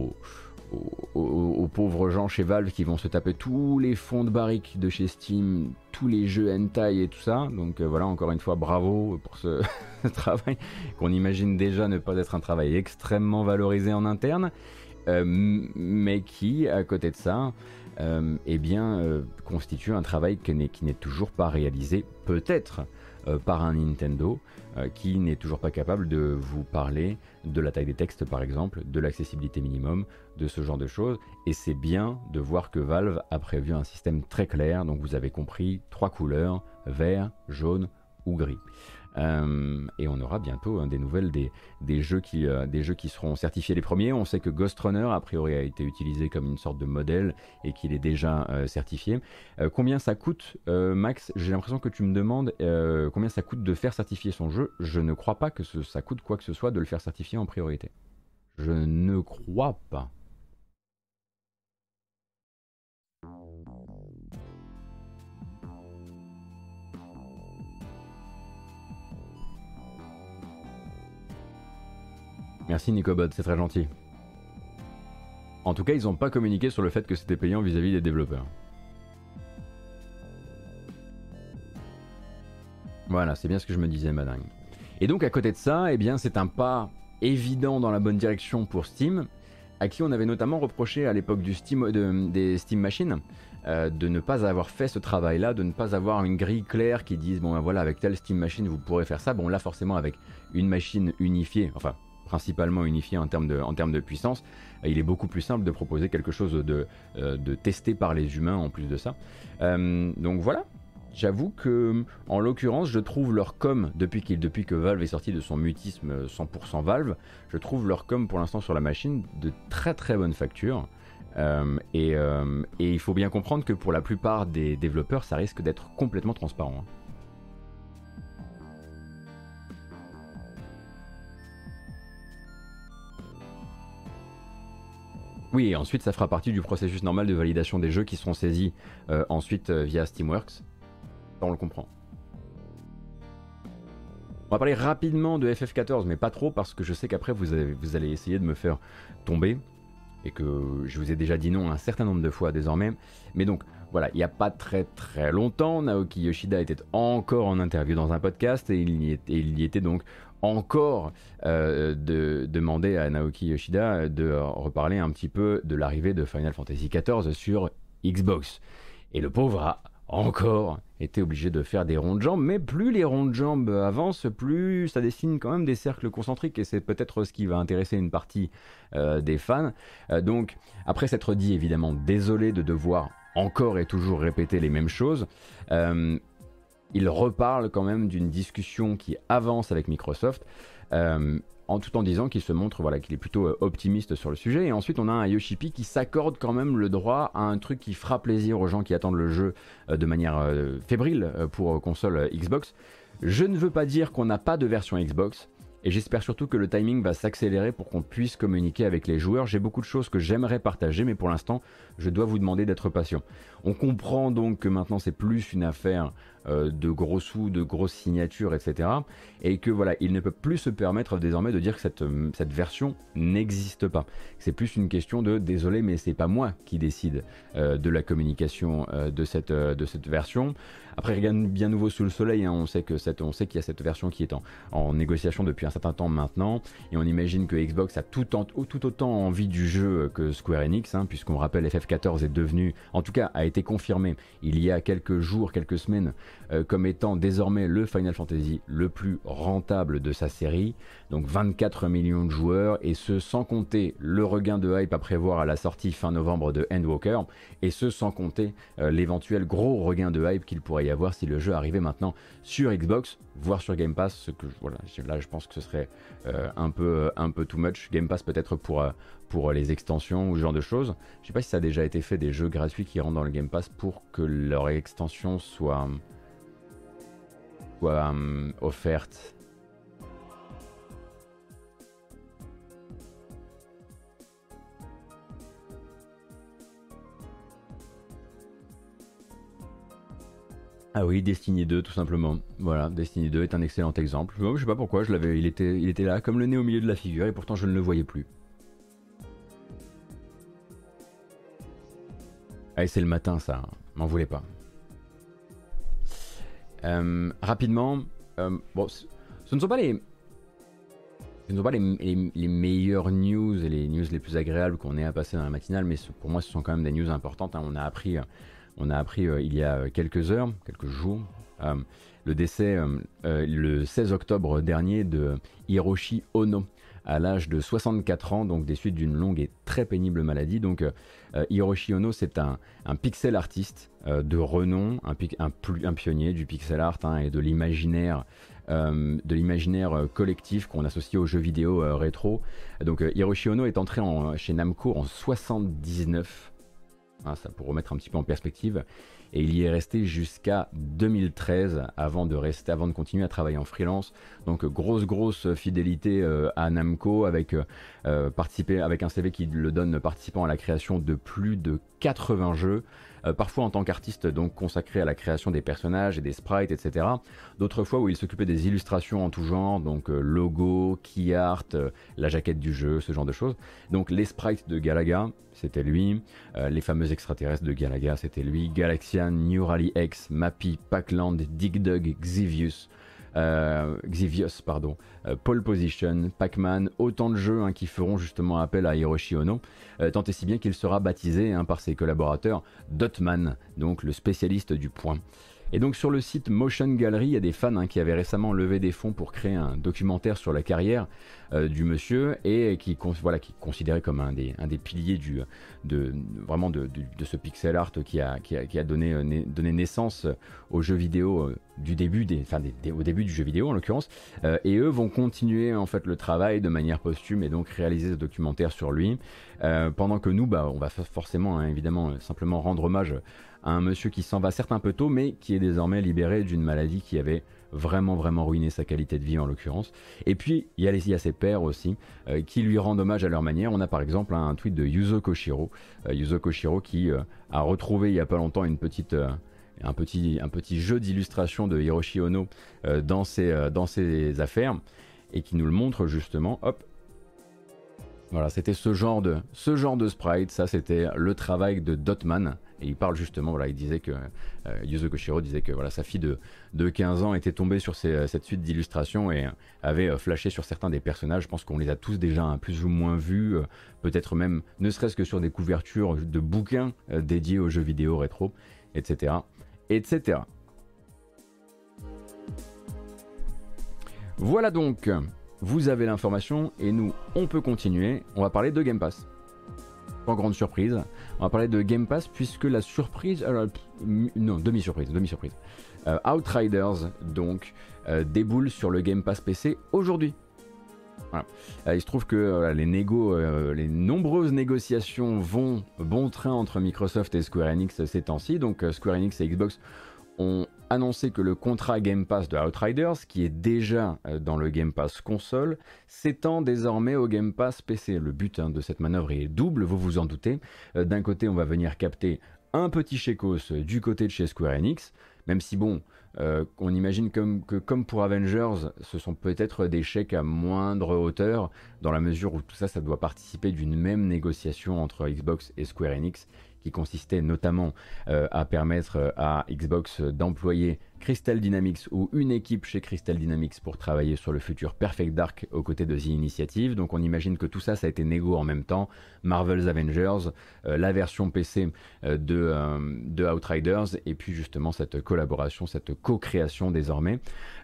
aux, pauvres gens chez Valve qui vont se taper tous les fonds de barrique de chez Steam, tous les jeux hentai et tout ça. Donc euh, voilà, encore une fois, bravo pour ce travail qu'on imagine déjà ne pas être un travail extrêmement valorisé en interne, mais qui, à côté de ça, eh constitue un travail qui n'est toujours pas réalisé, peut-être par un Nintendo euh, qui n'est toujours pas capable de vous parler de la taille des textes par exemple, de l'accessibilité minimum, de ce genre de choses. Et c'est bien de voir que Valve a prévu un système très clair, donc vous avez compris, trois couleurs, vert, jaune ou gris. Euh, et on aura bientôt des nouvelles des, jeux qui, euh, des jeux qui seront certifiés les premiers. On sait que Ghost Runner, a priori, a été utilisé comme une sorte de modèle et qu'il est déjà euh, certifié. combien ça coûte, Max? J'ai l'impression que tu me demandes combien ça coûte de faire certifier son jeu. Je ne crois pas que ça coûte quoi que ce soit de le faire certifier en priorité. Je ne crois pas. Merci Nicobot, c'est très gentil. En tout cas, ils n'ont pas communiqué sur le fait que c'était payant vis-à-vis des développeurs. Voilà, c'est bien ce que je me disais, madame. Et donc à côté de ça, eh bien, c'est un pas évident dans la bonne direction pour Steam, à qui on avait notamment reproché à l'époque Steam, des Steam Machines euh, de ne pas avoir fait ce travail-là, de ne pas avoir une grille claire qui dise bon ben voilà avec telle Steam Machine vous pourrez faire ça. Bon là forcément avec une machine unifiée, enfin principalement unifié en termes de, en termes puissance, il est beaucoup plus simple de proposer quelque chose de, euh, de testé par les humains en plus de ça. Euh, donc voilà, J'avoue que, en l'occurrence, je trouve leur com, depuis, que Valve est sorti de son mutisme 100% Valve, je trouve leur com pour l'instant sur la machine de très très bonne facture. Euh, et, et, il faut bien comprendre que pour la plupart des développeurs, ça risque d'être complètement transparent. Hein. Oui, et ensuite ça fera partie du processus normal de validation des jeux qui seront saisis euh, ensuite euh, via Steamworks. On le comprend. On va parler rapidement de FF14, mais pas trop parce que je sais qu'après vous, vous, allez essayer de me faire tomber et que je vous ai déjà dit non un certain nombre de fois désormais. Mais donc voilà, il n'y a pas très très longtemps, Naoki Yoshida était encore en interview dans un podcast et il y était donc encore euh, de demander à Naoki Yoshida de reparler un petit peu de l'arrivée de Final Fantasy XIV sur Xbox. Et le pauvre a encore été obligé de faire des ronds de jambes, mais plus les ronds de jambes avancent, plus ça dessine quand même des cercles concentriques, et c'est peut-être ce qui va intéresser une partie euh, des fans. Euh, donc, après s'être dit évidemment désolé de devoir encore et toujours répéter les mêmes choses, il reparle quand même d'une discussion qui avance avec Microsoft. Euh, en tout en disant qu'il se montre voilà qu'il est plutôt euh, optimiste sur le sujet et ensuite on a un Yoshipi qui s'accorde quand même le droit à un truc qui fera plaisir aux gens qui attendent le jeu euh, de manière fébrile pour console Xbox. Je ne veux pas dire qu'on n'a pas de version Xbox, et j'espère surtout que le timing va s'accélérer pour qu'on puisse communiquer avec les joueurs. J'ai beaucoup de choses que j'aimerais partager, mais pour l'instant, je dois vous demander d'être patient. On comprend donc que maintenant c'est plus une affaire euh, de gros sous, de grosses signatures, etc. Et que voilà, il ne peut plus se permettre désormais de dire que cette, euh, cette version n'existe pas. C'est plus une question de désolé, mais c'est pas moi qui décide euh, de la communication de, cette, de cette version. Après, rien de bien nouveau sous le soleil. Hein. On sait que qu'il y a cette version qui est en, en, négociation depuis un certain temps maintenant, et on imagine que Xbox a tout, tout autant envie du jeu que Square Enix, hein, puisqu'on rappelle FF14 est devenu, en tout cas, a été confirmé il y a quelques jours, quelques semaines, euh, comme étant désormais le Final Fantasy le plus rentable de sa série. Donc 24 millions de joueurs, et ce sans compter le regain de hype à prévoir à la sortie fin novembre de Endwalker, et ce sans compter euh, l'éventuel gros regain de hype qu'il pourrait y avoir si le jeu arrivait maintenant sur Xbox. voir sur Game Pass, là je pense que ce serait un, peu, un peu too much. Game Pass peut-être pour, les extensions ou ce genre de choses. Je sais pas si ça a déjà été fait des jeux gratuits qui rentrent dans le Game Pass pour que leur extension soit, soit offerte Ah oui, Destiny 2 tout simplement. Voilà, Destiny 2 est un excellent exemple. Je sais pas pourquoi, je l'avais, il était, il était là comme le nez au milieu de la figure et pourtant je ne le voyais plus. Allez, c'est le matin ça, m'en voulez pas. Euh, rapidement, euh, bon, ce ne sont pas les, ce ne sont pas les, les, meilleures news et les news les plus agréables qu'on ait à passer dans la matinale, mais pour moi ce sont quand même des news importantes. Hein. On a appris on a appris euh, il y a quelques heures, quelques jours, euh, le décès euh, le 16 octobre dernier de Hiroshi Ono à l'âge de 64 ans, donc des suites d'une longue et très pénible maladie. Donc Hiroshi Ono, c'est un, pixel artiste de renom, un, pionnier du pixel art hein, et de l'imaginaire. de l'imaginaire collectif qu'on associe aux jeux vidéo rétro. Donc Hiroshi Ono est entré chez Namco en 79 Hein, ça pour remettre un petit peu en perspective. Et il y est resté jusqu'à 2013 avant de avant de continuer à travailler en freelance. Donc grosse grosse fidélité euh, à Namco avec euh, avec un CV qui le donne participant à la création de plus de 80 jeux. Euh, parfois en tant qu'artiste donc consacré à la création des personnages et des sprites, etc. D'autres fois où il s'occupait des illustrations en tout genre, donc logo, key art, la jaquette du jeu, ce genre de choses. Donc les sprites de Galaga, c'était lui. Euh, les fameux extraterrestres de Galaga, c'était lui. Galaxian, New Rally X, Mappy, Packland, Dig Dug, Xivius. Euh, Xivius, pardon, euh, Pole Position, Pac-Man, autant de jeux hein, qui feront justement appel à Hiroshi Ono, tant et si bien qu'il sera baptisé hein, par ses collaborateurs Dotman, donc le spécialiste du point. Et donc sur le site Motion Gallery, il y a des fans hein, qui avaient récemment levé des fonds pour créer un documentaire sur la carrière euh, du monsieur et qui, voilà, qui comme un des, un des piliers du, de, vraiment de, ce pixel art qui a, qui a, donné, euh, donné, naissance aux jeux vidéo euh, du début, des, enfin au début du jeu vidéo en l'occurrence. et eux vont continuer en fait le travail de manière posthume et donc réaliser ce documentaire sur lui. pendant que nous, bah, on va forcément hein, évidemment simplement rendre hommage un monsieur qui s'en va certes un peu tôt, mais qui est désormais libéré d'une maladie qui avait vraiment vraiment ruiné sa qualité de vie en l'occurrence. Et puis il y, a ses pairs aussi euh, qui lui rendent hommage à leur manière. On a par exemple un tweet de Yuzo Koshiro, euh, Yuzo Koshiro qui euh, a retrouvé il y a pas longtemps une petite un petit, un petit jeu d'illustration de Hiroshi Ono dans, ses, dans ses affaires et qui nous le montre justement. Hop, voilà, c'était ce genre de ce sprite, ça c'était le travail de Dotman et il parle justement, voilà, il disait que euh, Yuzo disait que sa fille de, de 15 ans était tombée sur cette suite d'illustrations et avait euh, flashé sur certains des personnages. Je pense qu'on les a tous déjà un plus ou moins vus, euh, peut-être même ne serait-ce que sur des couvertures de bouquins dédiés aux jeux vidéo rétro, etc. etc. Voilà donc, vous avez l'information et nous, on peut continuer. On va parler de Game Pass grande surprise. On va parler de Game Pass puisque la surprise, alors, non demi-surprise, demi-surprise. Euh, Outriders donc euh, déboule sur le Game Pass PC aujourd'hui. Euh, il se trouve que les, les nombreuses négociations vont bon train entre Microsoft et Square Enix ces temps-ci. Donc Square Enix et Xbox ont annoncé que le contrat Game Pass de Outriders, qui est déjà euh, dans le Game Pass console, s'étend désormais au Game Pass PC. Le but hein, de cette manœuvre est double, vous vous en doutez. Euh, d'un côté, on va venir capter un petit chécos du côté de chez Square Enix, même si bon, euh, on imagine que comme pour Avengers, ce sont peut-être des chèques à moindre hauteur, dans la mesure où tout ça, ça doit participer d'une même négociation entre Xbox et Square Enix, qui consistait notamment euh, à permettre euh, à Xbox d'employer Crystal Dynamics ou une équipe chez Crystal Dynamics pour travailler sur le futur Perfect Dark aux côtés de The Initiative. Donc on imagine que tout ça, ça a été négo en même temps. Marvel's Avengers, euh, la version PC de, de, Outriders et puis justement cette collaboration, cette co-création désormais.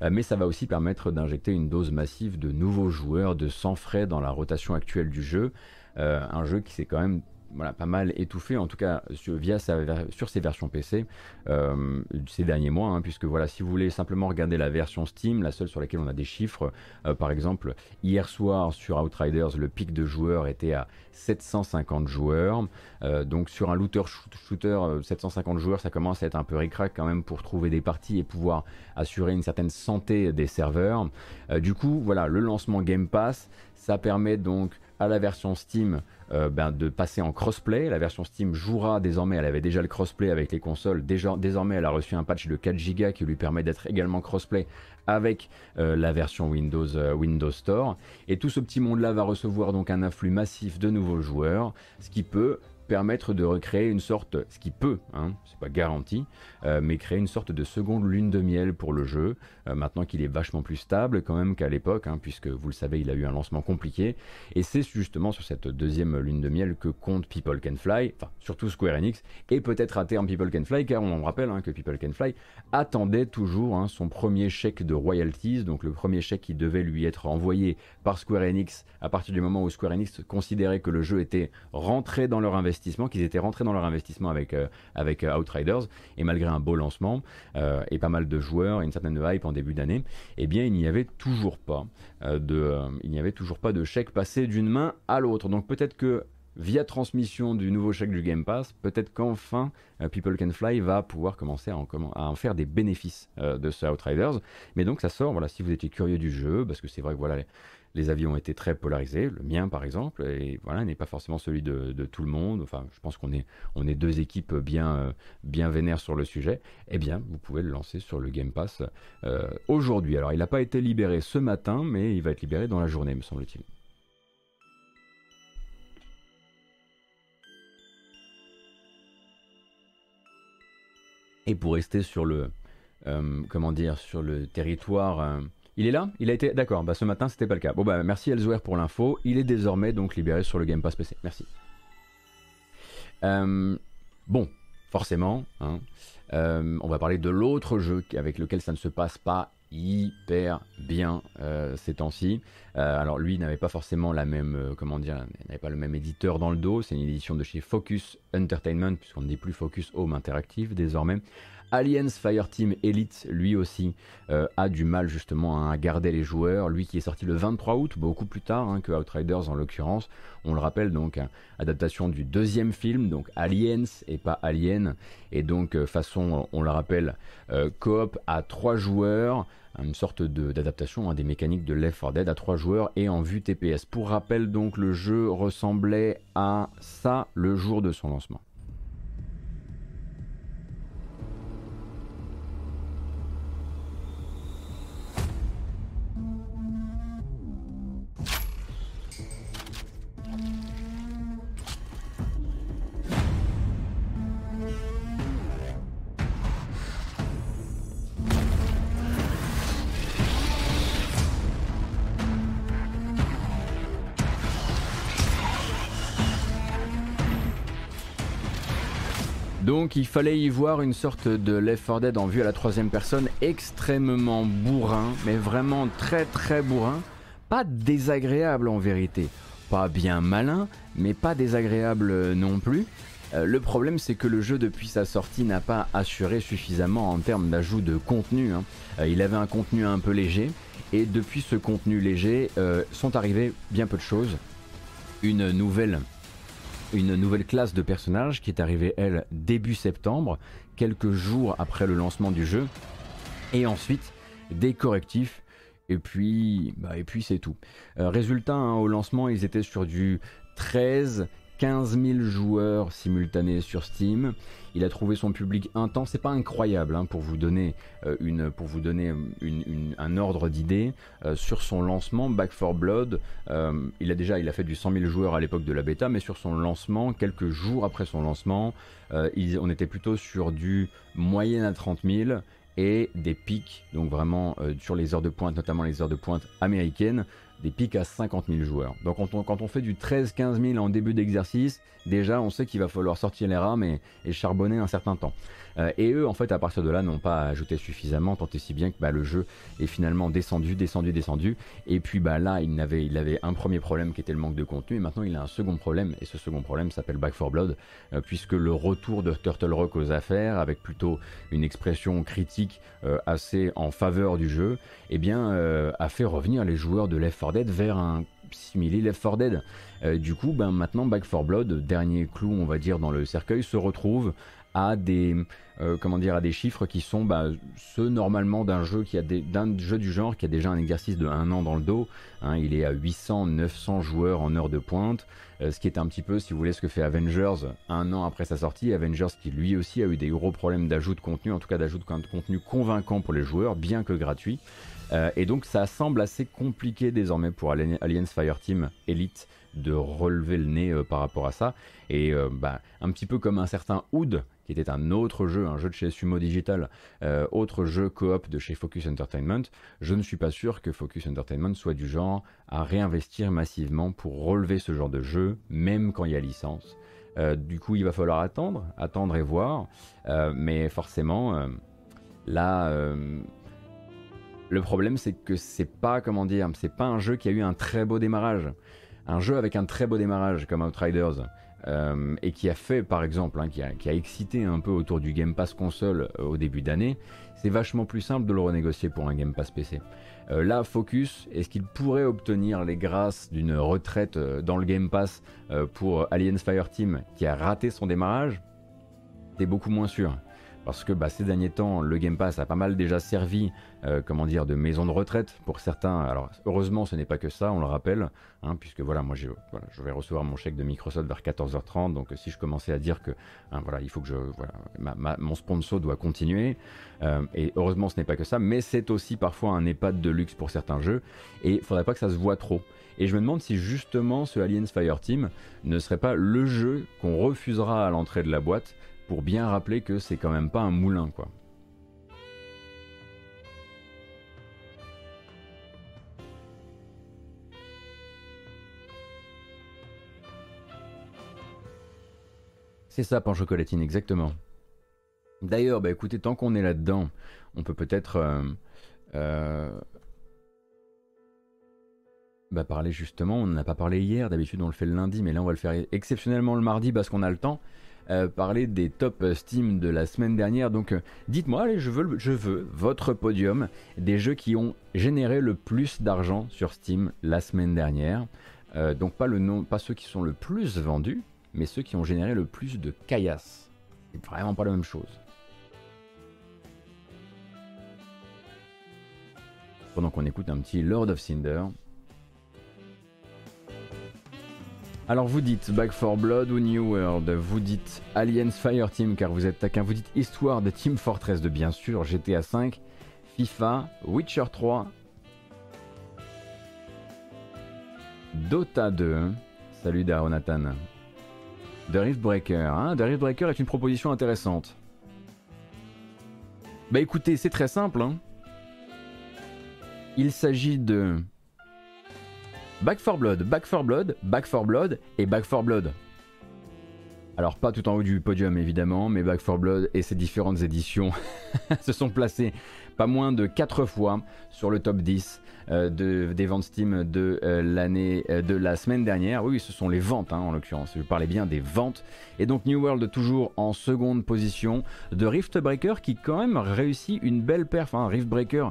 mais ça va aussi permettre d'injecter une dose massive de nouveaux joueurs de sans frais dans la rotation actuelle du jeu. un jeu qui s'est quand même voilà, pas mal étouffé, en tout cas sur, via sur ses versions PC ces derniers mois, hein, puisque voilà, si vous voulez simplement regarder la version Steam, la seule sur laquelle on a des chiffres, par exemple, hier soir sur Outriders, le pic de joueurs était à 750 joueurs. Euh, donc sur un looter shooter 750 euh, joueurs, ça commence à être un peu ricrac quand même pour trouver des parties et pouvoir assurer une certaine santé des serveurs. Euh, du coup, voilà, le lancement Game Pass, ça permet donc la version Steam ben, de passer en crossplay. La version Steam jouera désormais, elle avait déjà le crossplay avec les consoles, désormais elle a reçu un patch de 4 Go qui lui permet d'être également crossplay avec euh, la version Windows, euh, Windows Store. Et tout ce petit monde-là va recevoir donc un afflux massif de nouveaux joueurs, ce qui peut permettre de recréer une sorte, ce qui peut, hein, c'est pas garanti, euh, mais créer une sorte de seconde lune de miel pour le jeu, euh, maintenant qu'il est vachement plus stable quand même qu'à l'époque, hein, puisque vous le savez, il a eu un lancement compliqué, et c'est justement sur cette deuxième lune de miel que compte People Can Fly, enfin surtout Square Enix, et peut-être à terme People Can Fly, car on rappelle hein, que People Can Fly attendait toujours son premier chèque de royalties, donc le premier chèque qui devait lui être envoyé par Square Enix à partir du moment où Square Enix considérait que le jeu était rentré dans leur investissement qu'ils étaient rentrés dans leur investissement avec, euh, avec euh, Outriders, et malgré un beau lancement euh, et pas mal de joueurs et une certaine hype en début d'année, eh bien il n'y avait toujours pas de, il n'y avait toujours pas de chèque passé d'une main à l'autre. Donc peut-être que via transmission du nouveau chèque du Game Pass, peut-être qu'enfin People Can Fly va pouvoir commencer à en, faire des bénéfices de ce Outriders. Mais donc ça sort, voilà, si vous étiez curieux du jeu, parce que c'est vrai que voilà, les avis ont été très polarisés, le mien par exemple, et voilà, n'est pas forcément celui de, tout le monde. Enfin, je pense qu'on est, deux équipes bien, euh, bien vénères sur le sujet. Eh bien, vous pouvez le lancer sur le Game Pass euh, aujourd'hui. Alors, il n'a pas été libéré ce matin, mais il va être libéré dans la journée, me semble-t-il. Et pour rester sur le, euh, comment dire, sur le territoire il est là? Il a été. D'accord, bah ce matin c'était pas le cas. Bon bah merci Elsewhere pour l'info. Il est désormais donc libéré sur le Game Pass PC. Merci. Euh, bon, forcément, hein, euh, on va parler de l'autre jeu avec lequel ça ne se passe pas hyper bien euh, ces temps-ci. alors lui n'avait pas forcément la même, comment dire, n'avait pas le même éditeur dans le dos. C'est une édition de chez Focus Entertainment puisqu'on ne dit plus Focus Home Interactive désormais. Aliens Fireteam Elite, lui aussi, euh, a du mal justement à garder les joueurs. Lui qui est sorti le 23 août, beaucoup plus tard hein, que Outriders en l'occurrence. On le rappelle donc, hein, adaptation du deuxième film, donc Aliens et pas Alien. Et donc, euh, façon, on le rappelle, euh, coop à trois joueurs une sorte d'adaptation à des mécaniques de Left 4 Dead à trois joueurs et en vue TPS. Pour rappel donc le jeu ressemblait à ça le jour de son lancement. Il fallait y voir une sorte de Left 4 Dead en vue à la troisième personne, extrêmement bourrin, mais vraiment très très bourrin. Pas désagréable en vérité. Pas bien malin, mais pas désagréable non plus. Euh, le problème c'est que le jeu depuis sa sortie n'a pas assuré suffisamment en termes d'ajout de contenu. Hein. Euh, il avait un contenu un peu léger, et depuis ce contenu léger euh, sont arrivées bien peu de choses. Une nouvelle une nouvelle classe de personnages qui est arrivée, elle, début septembre, quelques jours après le lancement du jeu. Et ensuite, des correctifs. Et puis, bah, c'est tout. Euh, résultat, hein, au lancement, ils étaient sur du 13, 15 000 joueurs simultanés sur Steam. Il a trouvé son public intense. C'est pas incroyable hein, pour vous donner, euh, euh, un ordre d'idée. Euh, sur son lancement, Back 4 Blood, il a déjà fait du 100 000 joueurs à l'époque de la bêta, mais sur son lancement, quelques jours après son lancement, on était plutôt sur du moyen à 30 000 et des pics, donc vraiment sur les heures de pointe, notamment les heures de pointe américaines, des pics à 50 000 joueurs. Donc quand on, fait du 13-15 000 en début d'exercice, déjà on sait qu'il va falloir sortir les rames et charbonner un certain temps. Euh, et eux, en fait, à partir de là, n'ont pas ajouté suffisamment, tant et si bien que bah, le jeu est finalement descendu, descendu, descendu. Et puis bah, là, il avait, un premier problème qui était le manque de contenu, et maintenant il a un second problème, et ce second problème s'appelle Back 4 Blood, euh, puisque le retour de Turtle Rock aux affaires, avec plutôt une expression critique euh, assez en faveur du jeu, eh bien, a fait revenir les joueurs de Left 4 Dead vers un simili Left 4 Dead. du coup, ben, maintenant Back 4 Blood, dernier clou on va dire dans le cercueil, se retrouve à des euh, comment dire à des chiffres qui sont bah, ceux normalement d'un jeu qui a d'un jeu du genre qui a déjà un exercice de un an dans le dos. Hein. il est à 800 900 joueurs en heure de pointe, euh, ce qui est un petit peu si vous voulez ce que fait Avengers un an après sa sortie. Avengers qui lui aussi a eu des gros problèmes d'ajout de contenu, en tout cas d'ajout de contenu convaincant pour les joueurs, bien que gratuit. Euh, et donc ça semble assez compliqué désormais pour Alliance Fireteam Elite de relever le nez par rapport à ça. Et bah, un petit peu comme un certain Hood qui était un autre jeu, un jeu de chez Sumo Digital, euh, autre jeu coop de chez Focus Entertainment, je ne suis pas sûr que Focus Entertainment soit du genre à réinvestir massivement pour relever ce genre de jeu, même quand il y a licence. Euh, du coup, il va falloir attendre, attendre et voir, euh, mais forcément, là, le problème c'est que c'est pas, comment dire, c'est pas un jeu qui a eu un très beau démarrage. Un jeu avec un très beau démarrage comme Outriders, euh, et qui a fait par exemple, hein, qui, a, excité un peu autour du Game Pass console euh, au début d'année, c'est vachement plus simple de le renégocier pour un Game Pass PC. Euh, là, Focus, est-ce qu'il pourrait obtenir les grâces d'une retraite dans le Game Pass pour Alliance Fireteam qui a raté son démarrage? C'est beaucoup moins sûr parce que bah, ces derniers temps, le Game Pass a pas mal déjà servi, euh, comment dire, de maison de retraite pour certains. Alors heureusement, ce n'est pas que ça, on le rappelle, hein, puisque voilà, moi je vais recevoir mon chèque de Microsoft vers 14h30, donc si je commençais à dire que hein, voilà, il faut que mon sponsor doit continuer, euh, et heureusement, ce n'est pas que ça, mais c'est aussi parfois un EHPAD de luxe pour certains jeux, et il faudrait pas que ça se voit trop. Et je me demande si justement ce Aliens Fireteam ne serait pas le jeu qu'on refusera à l'entrée de la boîte pour bien rappeler que c'est quand même pas un moulin quoi. C'est ça, pain chocolatine, exactement. D'ailleurs, bah écoutez, tant qu'on est là-dedans, on peut peut-être euh, euh, bah, parler justement. On n'en a pas parlé hier, d'habitude on le fait le lundi, mais là on va le faire exceptionnellement le mardi parce qu'on a le temps. Euh, parler des top Steam de la semaine dernière. Donc euh, dites-moi, allez, je veux, je veux votre podium des jeux qui ont généré le plus d'argent sur Steam la semaine dernière. Euh, donc pas, le nom, pas ceux qui sont le plus vendus, mais ceux qui ont généré le plus de caillasses. C'est vraiment pas la même chose. Pendant qu'on écoute un petit Lord of Cinder. Alors vous dites Back 4 Blood ou New World, vous dites Aliens Fireteam car vous êtes taquin, vous dites Histoire de Team Fortress de bien sûr, GTA 5, FIFA, Witcher 3, Dota 2, salut Daronathan, The Riftbreaker, hein. The Riftbreaker est une proposition intéressante. Bah écoutez, c'est très simple. Hein. Il s'agit de Back 4 Blood, Back 4 Blood, Back 4 Blood et Back 4 Blood. Alors pas tout en haut du podium évidemment, mais Back 4 Blood et ses différentes éditions se sont placés pas moins de 4 fois sur le top 10 euh, de, des ventes Steam de euh, l'année euh, de la semaine dernière. Oui, ce sont les ventes hein, en l'occurrence. Je parlais bien des ventes. Et donc New World toujours en seconde position de Rift Breaker qui quand même réussit une belle perf. Hein. Rift Breaker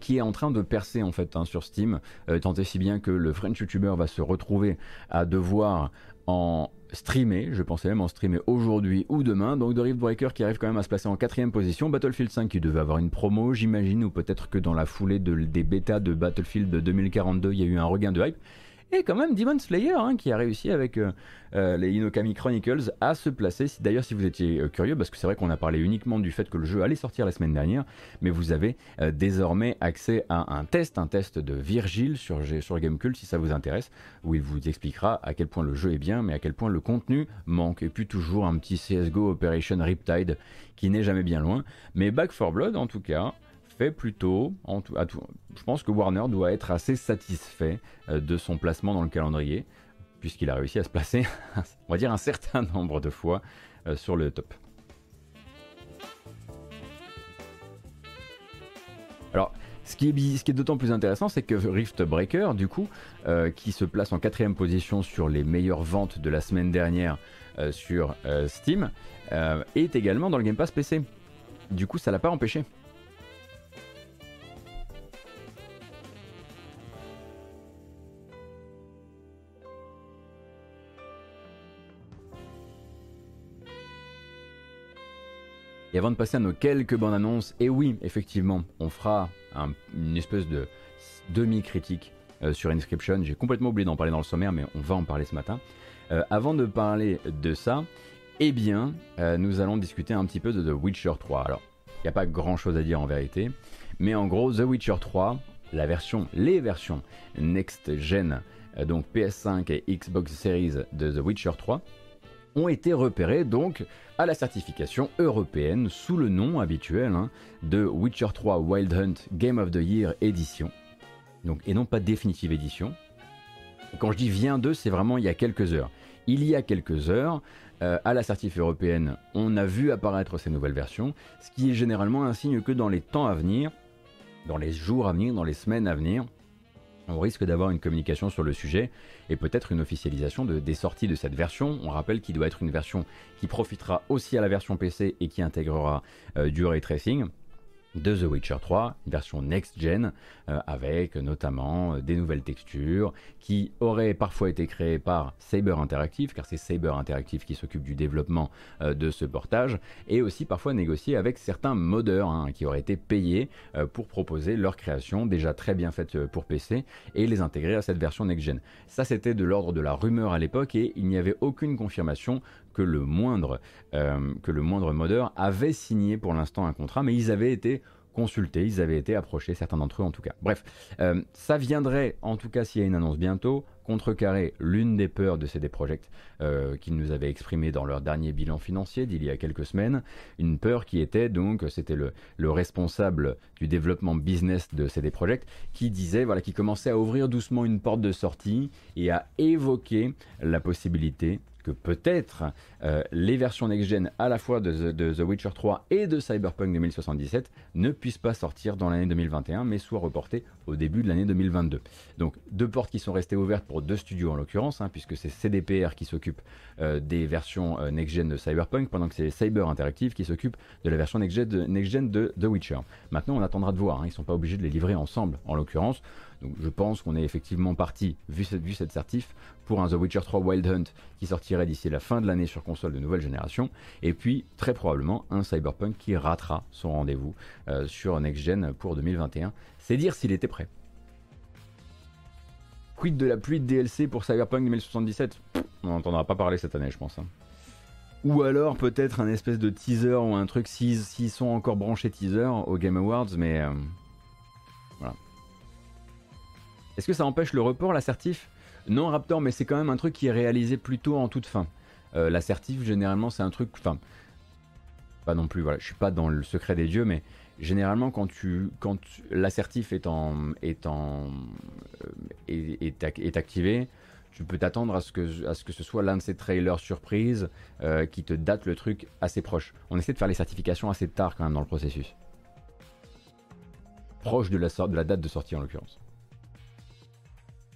qui est en train de percer en fait hein, sur Steam. tant et si bien que le French YouTuber va se retrouver à devoir en streamer, je pensais même en streamer aujourd'hui ou demain, donc The Rift Breaker qui arrive quand même à se placer en quatrième position, Battlefield 5 qui devait avoir une promo j'imagine, ou peut-être que dans la foulée des bêtas de Battlefield 2042 il y a eu un regain de hype, et quand même Demon Slayer hein, qui a réussi avec euh, euh, les Inokami Chronicles à se placer. D'ailleurs, si vous étiez euh, curieux, parce que c'est vrai qu'on a parlé uniquement du fait que le jeu allait sortir la semaine dernière, mais vous avez désormais accès à un test, un test de Virgile sur, sur Gamecult si ça vous intéresse, où il vous expliquera à quel point le jeu est bien, mais à quel point le contenu manque. Et puis toujours un petit CSGO Operation Riptide qui n'est jamais bien loin. Mais Back 4 Blood, en tout cas, plutôt, en tout, je pense que Warner doit être assez satisfait de son placement dans le calendrier, puisqu'il a réussi à se placer, on va dire, un certain nombre de fois sur le top. Alors, ce qui est, d'autant plus intéressant, c'est que Rift Breaker, du coup, euh, qui se place en quatrième position sur les meilleures ventes de la semaine dernière euh, sur euh, Steam, est également dans le Game Pass PC. Du coup, ça l'a pas empêché. Et avant de passer à nos quelques bandes annonces, et oui, effectivement, on fera une espèce de demi-critique euh, sur Inscription. J'ai complètement oublié d'en parler dans le sommaire, mais on va en parler ce matin. Euh, avant de parler de ça, eh bien, euh, nous allons discuter un petit peu de The Witcher 3. Alors, il n'y a pas grand chose à dire en vérité, mais en gros, The Witcher 3, la version, les versions next-gen, donc PS5 et Xbox Series de The Witcher 3, ont été repérés donc à la certification européenne sous le nom habituel hein, de Witcher 3 Wild Hunt Game of the Year Edition. Donc, et non pas définitive édition. Quand je dis vient de, c'est vraiment il y a quelques heures. Il y a quelques heures, euh, à la certif européenne, on a vu apparaître ces nouvelles versions, ce qui est généralement un signe que dans les temps à venir, dans les jours à venir, dans les semaines à venir, on risque d'avoir une communication sur le sujet et peut-être une officialisation des sorties de cette version. On rappelle qu'il doit être une version qui profitera aussi à la version PC et qui intégrera euh, du ray tracing de The Witcher 3, une version next-gen, euh, avec notamment euh, des nouvelles textures, qui auraient parfois été créées par Saber Interactive, car c'est Saber Interactive qui s'occupe du développement euh, de ce portage, et aussi parfois négociées avec certains modeurs hein, qui auraient été payés pour proposer leur création déjà très bien faite pour PC et les intégrer à cette version next-gen. Ça c'était de l'ordre de la rumeur à l'époque et il n'y avait aucune confirmation que le moindre, que le moindre modeur avait signé pour l'instant un contrat, mais ils avaient été consultés, ils avaient été approchés, certains d'entre eux en tout cas. Bref, euh, ça viendrait, en tout cas s'il y a une annonce bientôt, contrecarrer l'une des peurs de CD Projekt euh, qu'ils nous avaient exprimé dans leur dernier bilan financier d'il y a quelques semaines. Une peur qui était donc, c'était le, le, responsable du développement business de CD Projekt qui disait, voilà, qui commençait à ouvrir doucement une porte de sortie et à évoquer la possibilité peut-être euh, les versions next-gen à la fois de The, Witcher 3 et de Cyberpunk 2077 ne puissent pas sortir dans l'année 2021 mais soient reportées au début de l'année 2022. Donc deux portes qui sont restées ouvertes pour deux studios en l'occurrence, hein, puisque c'est CDPR qui s'occupe euh, des versions euh, next-gen de Cyberpunk pendant que c'est Cyber Interactive qui s'occupe de la version next-gen de, The Witcher. Maintenant on attendra de voir, hein, ils ne sont pas obligés de les livrer ensemble en l'occurrence. Donc je pense qu'on est effectivement parti, vu cette, certif, pour un The Witcher 3 Wild Hunt qui sortirait d'ici la fin de l'année sur console de nouvelle génération, et puis très probablement un Cyberpunk qui ratera son rendez-vous euh, sur Next Gen pour 2021. C'est dire s'il était prêt. Quid de la pluie de DLC pour Cyberpunk 2077 On n'entendra pas parler cette année, je pense. Hein. Ou alors peut-être un espèce de teaser ou un truc s'ils sont encore branchés teaser au Game Awards, mais euh, Est-ce que ça empêche le report, l'assertif? Non, Raptor, mais c'est quand même un truc qui est réalisé plutôt en toute fin. Euh, l'assertif, généralement, c'est un truc. Enfin, pas non plus, voilà, je suis pas dans le secret des dieux, mais généralement, quand tu, quand l'assertif est en, est en, euh, est, activé, tu peux t'attendre à ce que, à ce que ce soit l'un de ces trailers surprises euh, qui te date le truc assez proche. On essaie de faire les certifications assez tard quand même dans le processus, proche de la, de la date de sortie en l'occurrence.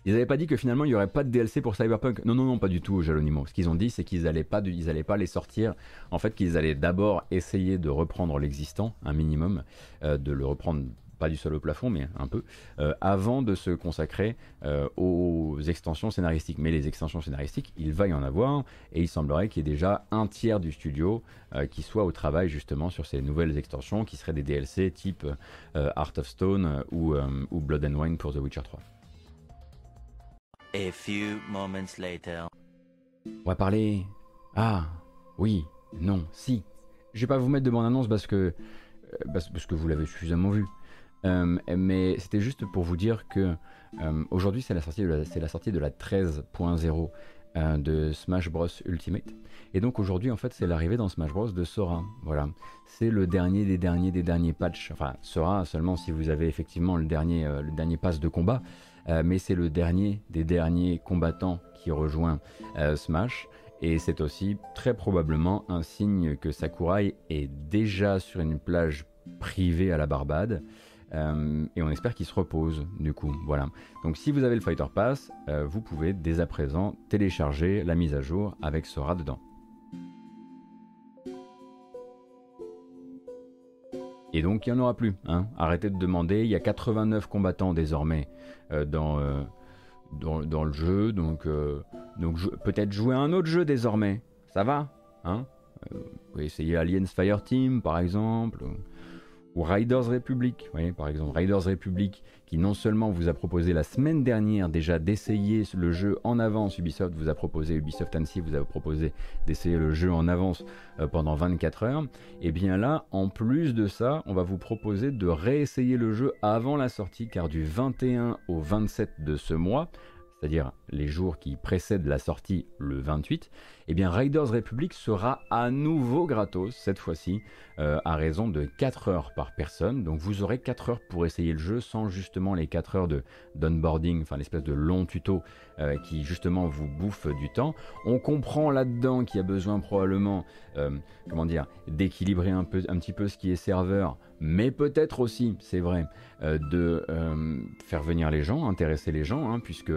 Ils n'avaient pas dit que finalement il n'y aurait pas de DLC pour Cyberpunk. Non, non, non, pas du tout, Jalonimo. Ce qu'ils ont dit, c'est qu'ils n'allaient pas, pas les sortir. En fait, qu'ils allaient d'abord essayer de reprendre l'existant, un minimum, euh, de le reprendre pas du sol au plafond, mais un peu, euh, avant de se consacrer euh, aux extensions scénaristiques. Mais les extensions scénaristiques, il va y en avoir, et il semblerait qu'il y ait déjà un tiers du studio qui soit au travail justement sur ces nouvelles extensions, qui seraient des DLC type Art of Stone ou, ou Blood and Wine pour The Witcher 3. A few moments later. On va parler. Ah, oui, non, si. Je vais pas vous mettre de mon annonce parce que euh, parce, que vous l'avez suffisamment vu. Euh, mais c'était juste pour vous dire que euh, aujourd'hui c'est la sortie de la, la sortie de la 13.0 de Smash Bros Ultimate. Et donc aujourd'hui, en fait, c'est l'arrivée dans Smash Bros de Sora. Voilà, c'est le dernier des derniers des derniers patchs. Enfin, Sora seulement si vous avez effectivement le dernier, le dernier pass de combat. Mais c'est le dernier des derniers combattants qui rejoint Smash. Et c'est aussi très probablement un signe que Sakurai est déjà sur une plage privée à la Barbade. Euh, et on espère qu'il se repose du coup. Voilà. Donc si vous avez le Fighter Pass, euh, vous pouvez dès à présent télécharger la mise à jour avec Sora dedans. Et donc il n'y en aura plus. Hein. Arrêtez de demander. Il y a 89 combattants désormais euh, dans, dans, le jeu. Donc, donc peut-être jouer à un autre jeu désormais. Ça va hein Vous pouvez essayer Aliens Fireteam par exemple Riders Republic, voyez, par exemple Riders Republic, qui non seulement vous a proposé la semaine dernière déjà d'essayer le jeu en avance, Ubisoft vous a proposé, Ubisoft Annecy vous a proposé d'essayer le jeu en avance euh, pendant 24 heures, et eh bien là, en plus de ça, on va vous proposer de réessayer le jeu avant la sortie, car du 21 au 27 de ce mois, c'est-à-dire les jours qui précèdent la sortie le 28, eh bien Riders Republic sera à nouveau gratos cette fois-ci euh, à raison de 4 heures par personne. Donc vous aurez 4 heures pour essayer le jeu sans justement les 4 heures de d'onboarding, enfin l'espèce de long tuto euh, qui justement vous bouffe du temps. On comprend là-dedans qu'il y a besoin probablement, euh, comment dire, d'équilibrer un, petit peu ce qui est serveur, mais peut-être aussi, c'est vrai, de faire venir les gens, intéresser les gens, hein, puisque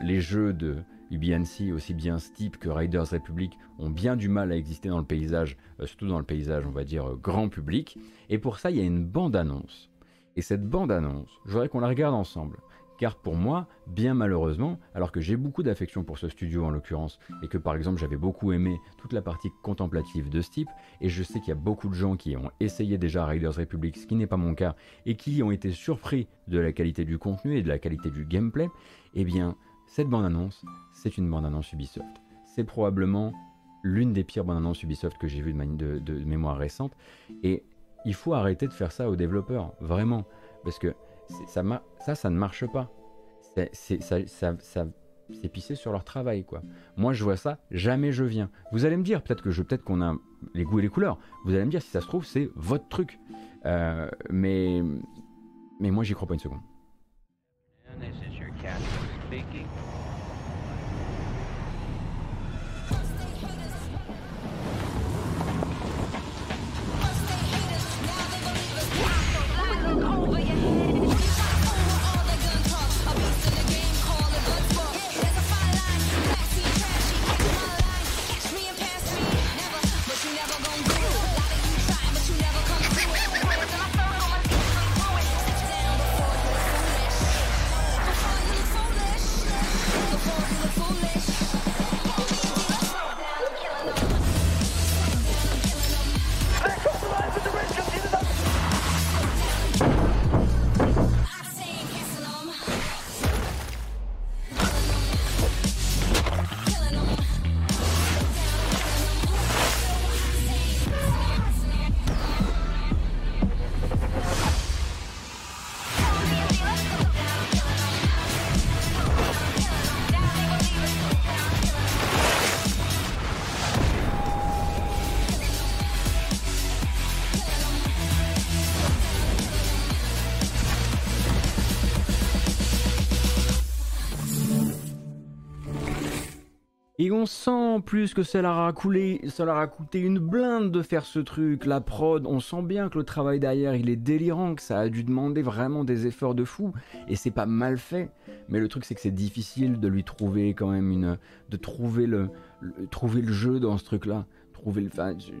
les jeux de UBNC, aussi bien Steep que Riders Republic, ont bien du mal à exister dans le paysage, euh, surtout dans le paysage, on va dire, euh, grand public. Et pour ça, il y a une bande-annonce. Et cette bande-annonce, je voudrais qu'on la regarde ensemble. Car pour moi, bien malheureusement, alors que j'ai beaucoup d'affection pour ce studio en l'occurrence, et que par exemple j'avais beaucoup aimé toute la partie contemplative de Steep, et je sais qu'il y a beaucoup de gens qui ont essayé déjà Riders Republic, ce qui n'est pas mon cas, et qui ont été surpris de la qualité du contenu et de la qualité du gameplay, eh bien, cette bande-annonce, c'est une bande-annonce Ubisoft. C'est probablement l'une des pires bandes-annonces Ubisoft que j'ai vues de, mémoire récente. Et il faut arrêter de faire ça aux développeurs, vraiment. Parce que ça, ça, ça ne marche pas. C'est ça, ça, pissé sur leur travail, quoi. Moi, je vois ça, jamais je viens. Vous allez me dire, peut-être que je, peut-être qu'on a les goûts et les couleurs. Vous allez me dire si ça se trouve, c'est votre truc. Euh, mais, mais moi, j'y crois pas une seconde. taking Et on sent plus que ça leur a coulé, ça a coûté une blinde de faire ce truc. La prod, on sent bien que le travail derrière, il est délirant, que ça a dû demander vraiment des efforts de fou. Et c'est pas mal fait. Mais le truc, c'est que c'est difficile de lui trouver quand même une, de trouver le, trouver le jeu dans ce truc-là. Trouver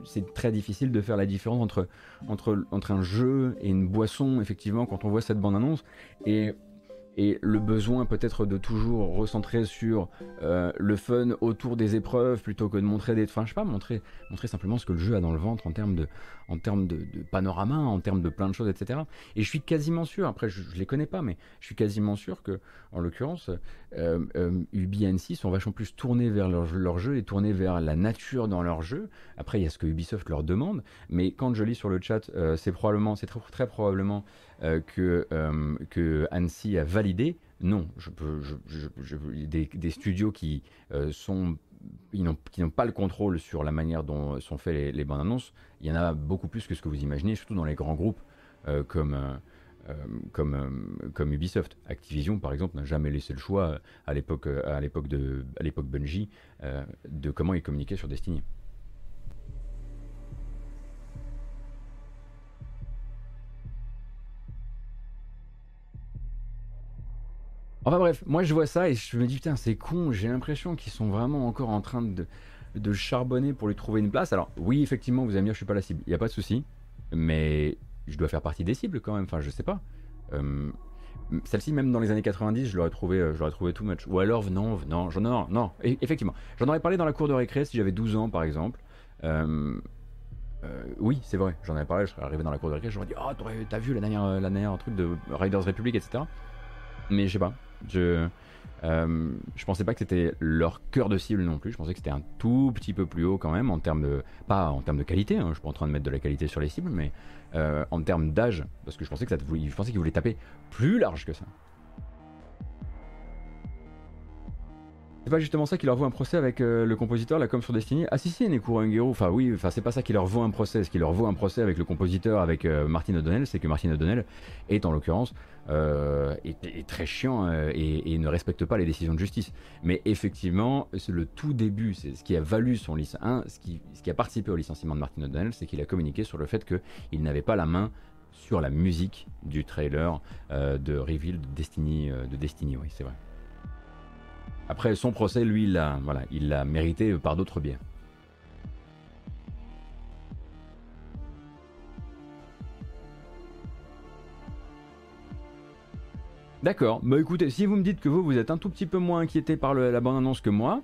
c'est très difficile de faire la différence entre, entre, entre un jeu et une boisson, effectivement, quand on voit cette bande-annonce. Et et le besoin peut-être de toujours recentrer sur euh, le fun autour des épreuves plutôt que de montrer des enfin je sais pas montrer simplement ce que le jeu a dans le ventre en termes de en termes de, panorama en termes de plein de choses etc et je suis quasiment sûr après je, je les connais pas mais je suis quasiment sûr que en l'occurrence euh, euh, UBNC sont vachement plus tournés vers leur, leur, jeu et tournés vers la nature dans leur jeu après il y a ce que Ubisoft leur demande mais quand je lis sur le chat euh, c'est probablement c'est très, probablement que, que Annecy a validé, non. Je peux, des, studios qui sont qui n'ont pas le contrôle sur la manière dont sont faits les, les, bandes annonces, il y en a beaucoup plus que ce que vous imaginez, surtout dans les grands groupes comme, euh, comme, euh, comme Ubisoft. Activision, par exemple, n'a jamais laissé le choix euh, à l'époque, à l'époque de, à l'époque Bungie, de comment ils communiquaient sur Destiny. Enfin bref, moi je vois ça et je me dis putain c'est con, j'ai l'impression qu'ils sont vraiment encore en train de, de charbonner pour lui trouver une place. Alors oui effectivement vous allez me dire je suis pas la cible, il n'y a pas de souci, mais je dois faire partie des cibles quand même, enfin je sais pas. Euh, celle-ci, même dans les années 90, je l'aurais trouvé, euh, je l'aurais trouvé too much. Ou alors, non, non, non, non, effectivement. J'en aurais parlé dans la cour de récré si j'avais 12 ans, par exemple. Euh, oui, c'est vrai, j'en avais parlé, je serais arrivé dans la cour de récré, j'aurais dit, oh, t'as vu la dernière, la dernière truc de Riders Republic, etc. Mais je sais pas, je, euh, je pensais pas que c'était leur cœur de cible non plus. Je pensais que c'était un tout petit peu plus haut quand même en termes de, pas en termes de qualité. Hein, je suis pas en train de mettre de la qualité sur les cibles, mais euh, en termes d'âge, parce que je pensais que ça, je pensais qu'ils voulaient taper plus large que ça. C'est pas justement ça qui leur vaut un procès avec euh, le compositeur, la com sur Destiny? Ah si si, Nekuro Ungero, enfin oui, enfin c'est pas ça qui leur vaut un procès, ce qui leur vaut un procès avec le compositeur, avec euh, Martin O'Donnell, c'est que Martin O'Donnell est en l'occurrence euh, très chiant et, ne respecte pas les décisions de justice. Mais effectivement, c'est le tout début, c'est ce qui a valu son ce qui a participé au licenciement de Martin O'Donnell, c'est qu'il a communiqué sur le fait qu'il n'avait pas la main sur la musique du trailer de Reveal de Destiny, de Destiny, oui c'est vrai. Après, son procès, lui, il l'a voilà, mérité par d'autres biais. D'accord. Bah écoutez, si vous me dites que vous, vous êtes un tout petit peu moins inquiété par la bande-annonce que moi,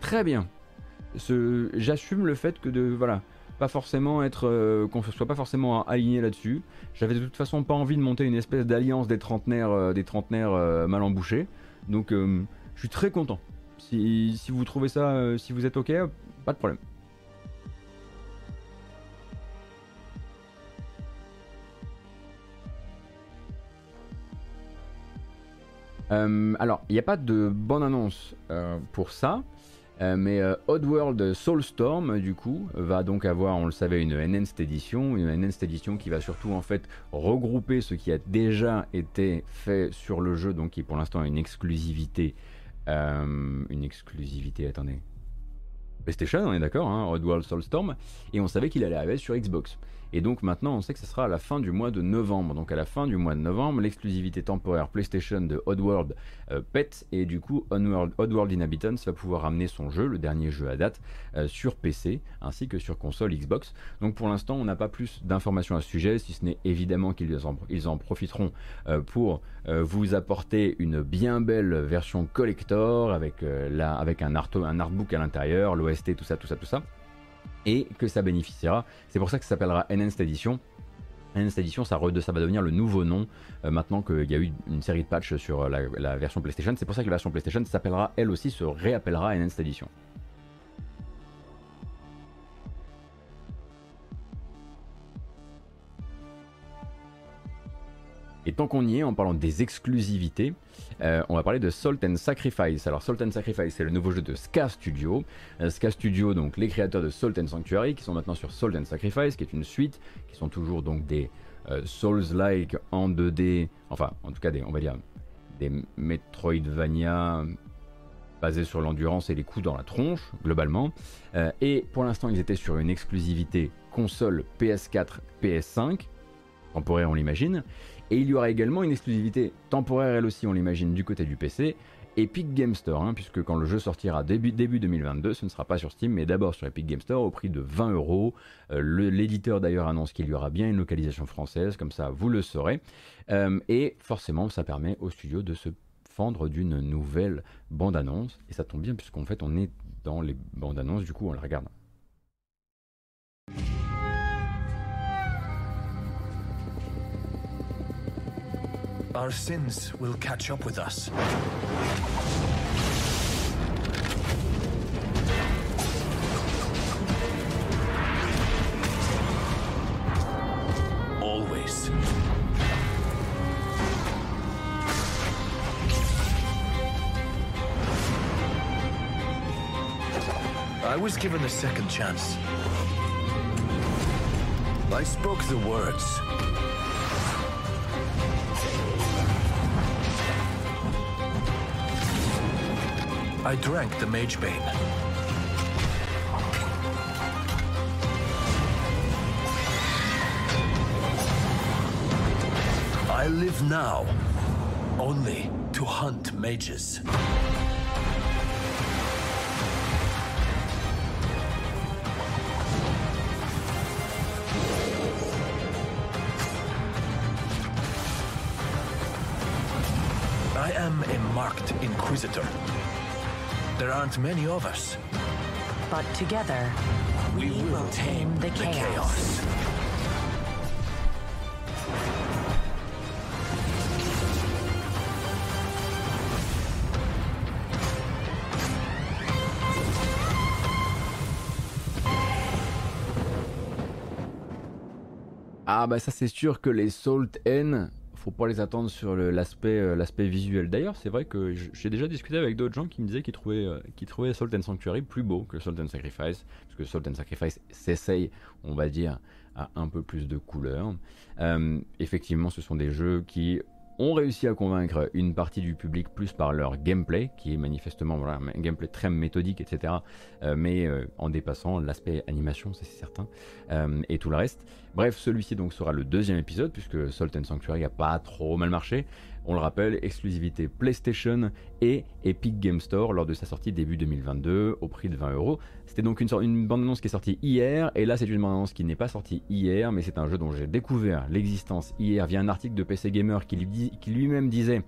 très bien. J'assume le fait que de voilà, pas forcément être euh, qu'on soit pas forcément aligné là-dessus. J'avais de toute façon pas envie de monter une espèce d'alliance des trentenaires, euh, des euh, mal embouchés. Donc je suis très content. Si, vous trouvez ça, euh, si vous êtes ok, pas de problème. Euh, alors, il n'y a pas de bonne annonce euh, pour ça, mais Oddworld Soulstorm, du coup, va donc avoir, on le savait, une Enhanced Edition, une Enhanced Edition qui va surtout en fait regrouper ce qui a déjà été fait sur le jeu, donc qui pour l'instant une exclusivité euh, une exclusivité, attendez. PlayStation, on est d'accord, hein, Oddworld Soulstorm, et on savait qu'il allait arriver sur Xbox. Et donc maintenant, on sait que ce sera à la fin du mois de novembre. Donc à la fin du mois de novembre, l'exclusivité temporaire PlayStation de Oddworld euh, pète et du coup, Oddworld, Inhabitants va pouvoir amener son jeu, le dernier jeu à date, euh, sur PC ainsi que sur console Xbox. Donc pour l'instant, on n'a pas plus d'informations à ce sujet, si ce n'est évidemment qu'ils en, profiteront euh, pour vous apporter une bien belle version collector avec un, un artbook à l'intérieur, l'OST, tout ça, tout ça, tout ça et que ça bénéficiera. C'est pour ça que ça s'appellera Enhanced Edition. Enhanced Edition, ça, va devenir le nouveau nom euh, maintenant qu'il y a eu une série de patchs sur la, la version PlayStation. C'est pour ça que la version PlayStation s'appellera, elle aussi, se réappellera Enhanced Edition. Et tant qu'on y est, en parlant des exclusivités, euh, on va parler de Salt and Sacrifice. Alors Salt and Sacrifice, c'est le nouveau jeu de Ska Studio. Euh, Ska Studio, donc les créateurs de Salt and Sanctuary, qui sont maintenant sur Salt and Sacrifice, qui est une suite, qui sont toujours donc des euh, Souls-like en 2D, enfin en tout cas des, on va dire des Metroidvania basés sur l'endurance et les coups dans la tronche, globalement. et pour l'instant, ils étaient sur une exclusivité console PS4, PS5, temporaire on l'imagine. Et il y aura également une exclusivité temporaire, elle aussi, on l'imagine, du côté du PC, Epic Game Store, hein, puisque quand le jeu sortira début, début 2022, ce ne sera pas sur Steam, mais d'abord sur Epic Game Store au prix de 20 euros. Euh, l'éditeur d'ailleurs annonce qu'il y aura bien une localisation française, comme ça vous le saurez. Euh, et forcément, ça permet au studio de se fendre d'une nouvelle bande-annonce. Et ça tombe bien, puisqu'en fait, on est dans les bandes-annonces, du coup, on le regarde. Our sins will catch up with us. Always. I was given a second chance. I spoke the words. I drank the Mage Bane. I live now only to hunt mages. I am a marked inquisitor. There aren't many of us. But together, We, will tame the chaos. Ah bah ça c'est sûr que les Salt N, faut pas les attendre sur euh, l'aspect visuel. D'ailleurs c'est vrai que j'ai déjà discuté avec d'autres gens qui me disaient qu'ils trouvaient, euh, qu'ils trouvaient Salt Sanctuary plus beau que Salt Sacrifice, parce que Salt and Sacrifice s'essaye, on va dire, à un peu plus de couleurs. Euh, effectivement ce sont des jeux qui ont réussi à convaincre une partie du public plus par leur gameplay, qui est manifestement un gameplay très méthodique, etc. euh, mais euh, en dépassant l'aspect animation, c'est certain, euh, et tout le reste. Bref, celui-ci donc sera le deuxième épisode, puisque Salt and Sanctuary a pas trop mal marché. On le rappelle, exclusivité PlayStation et Epic Game Store lors de sa sortie début 2022 au prix de 20 euros. C'était donc une, bande-annonce qui est sortie hier, et là c'est une bande-annonce qui n'est pas sortie hier, mais c'est un jeu dont j'ai découvert l'existence hier via un article de PC Gamer qui lui-même disait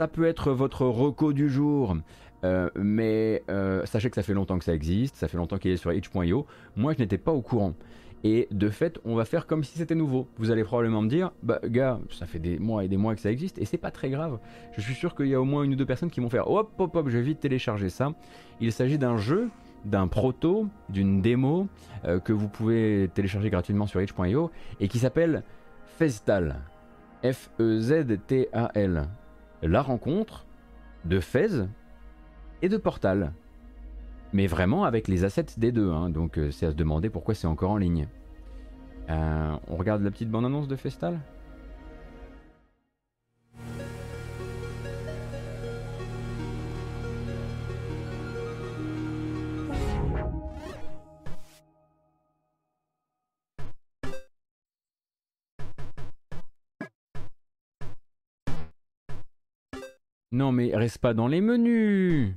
ça peut être votre reco du jour, euh, mais euh, sachez que ça fait longtemps que ça existe, ça fait longtemps qu'il est sur itch.io. Moi, je n'étais pas au courant. Et de fait, on va faire comme si c'était nouveau. Vous allez probablement me dire, bah gars, ça fait des mois et des mois que ça existe, et c'est pas très grave. Je suis sûr qu'il y a au moins une ou deux personnes qui vont faire, hop, hop, hop, je vais vite télécharger ça. Il s'agit d'un jeu, d'un proto, d'une démo euh, que vous pouvez télécharger gratuitement sur itch.io et qui s'appelle Festal. F-E-Z-T-A-L. La rencontre de Fez et de Portal. Mais vraiment avec les assets des deux, hein, donc euh, c'est à se demander pourquoi c'est encore en ligne. Euh, on regarde la petite bande-annonce de Festal? Non mais reste pas dans les menus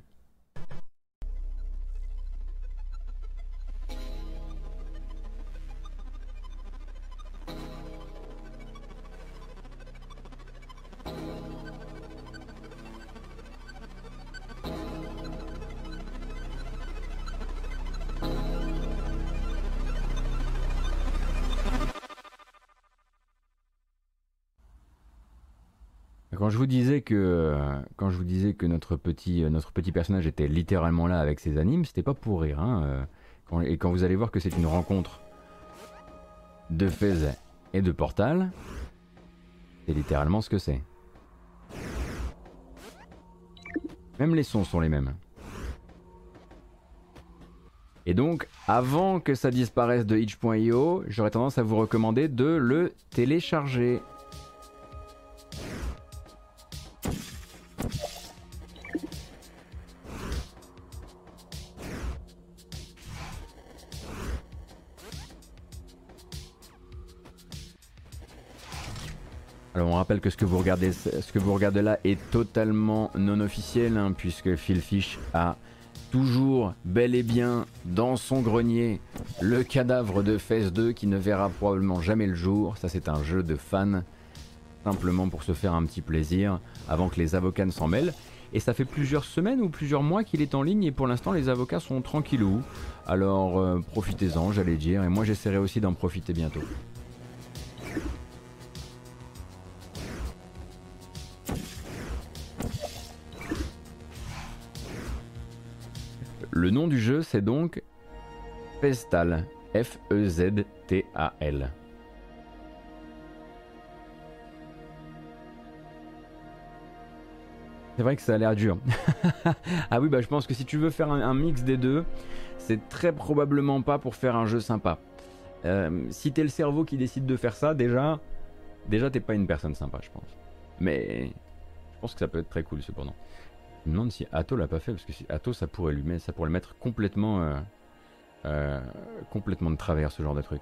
que quand je vous disais que notre petit notre petit personnage était littéralement là avec ses animes, c'était pas pour rire. hein, euh, et quand vous allez voir que c'est une rencontre de Fez et de Portal, c'est littéralement ce que c'est. Même les sons sont les mêmes. Et donc, avant que ça disparaisse de itch.io, j'aurais tendance à vous recommander de le télécharger. Que ce que vous regardez, là est totalement non officiel, hein, puisque Phil Fish a toujours bel et bien dans son grenier le cadavre de Phase 2 qui ne verra probablement jamais le jour. Ça c'est un jeu de fans, simplement pour se faire un petit plaisir avant que les avocats ne s'en mêlent. Et ça fait plusieurs semaines ou plusieurs mois qu'il est en ligne et pour l'instant les avocats sont tranquillous. Alors euh, profitez-en j'allais dire et moi j'essaierai aussi d'en profiter bientôt. Le nom du jeu, c'est donc Festal. F-E-Z-T-A-L. C'est vrai que ça a l'air dur. ah oui, bah je pense que si tu veux faire un, mix des deux, c'est très probablement pas pour faire un jeu sympa. Euh, si t'es le cerveau qui décide de faire ça, déjà, déjà t'es pas une personne sympa, je pense. Mais je pense que ça peut être très cool cependant. Je me demande si Atto l'a pas fait, parce que si Atto ça pourrait lui mettre, ça pourrait le mettre complètement, euh, euh, complètement de travers ce genre de truc.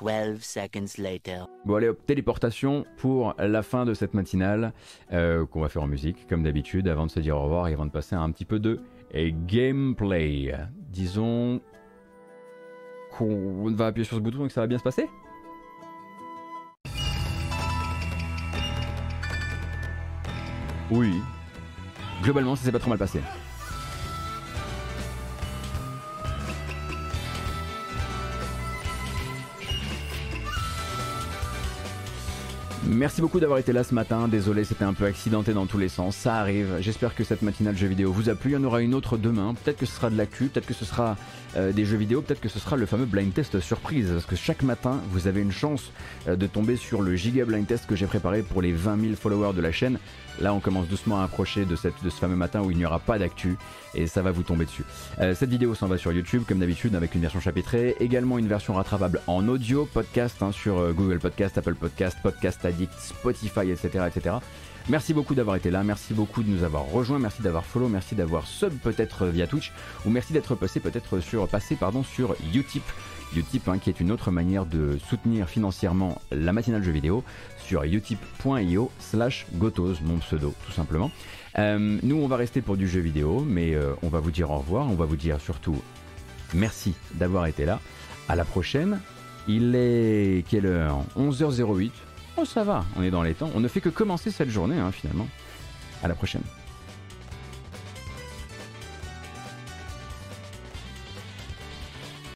12 seconds later. Bon allez hop, téléportation pour la fin de cette matinale euh, qu'on va faire en musique comme d'habitude avant de se dire au revoir et avant de passer à un petit peu de gameplay. Disons qu'on va appuyer sur ce bouton et que ça va bien se passer? Oui. Globalement, ça s'est pas trop mal passé. Merci beaucoup d'avoir été là ce matin. Désolé, c'était un peu accidenté dans tous les sens. Ça arrive. J'espère que cette matinale jeux vidéo vous a plu. Il y en aura une autre demain. Peut-être que ce sera de l'actu, peut-être que ce sera euh, des jeux vidéo, peut-être que ce sera le fameux blind test surprise. Parce que chaque matin, vous avez une chance euh, de tomber sur le giga blind test que j'ai préparé pour les 20 000 followers de la chaîne. Là, on commence doucement à approcher de, ce fameux matin où il n'y aura pas d'actu et ça va vous tomber dessus. Euh, cette vidéo s'en va sur YouTube, comme d'habitude, avec une version chapitrée, également une version rattrapable en audio, podcast hein, sur Google Podcast, Apple Podcast, Podcast Addict, Spotify, etc. etc. Merci beaucoup d'avoir été là, merci beaucoup de nous avoir rejoints, merci d'avoir follow, merci d'avoir sub peut-être via Twitch, ou merci d'être passé peut-être sur, passé, pardon, sur Utip. Utip hein, qui est une autre manière de soutenir financièrement la matinale jeu vidéo sur utip.io slash gotos, mon pseudo tout simplement. Euh, nous on va rester pour du jeu vidéo, mais euh, on va vous dire au revoir, on va vous dire surtout merci d'avoir été là. À la prochaine. Il est quelle heure? 11h08. Oh ça va, on est dans les temps. On ne fait que commencer cette journée hein, finalement. À la prochaine.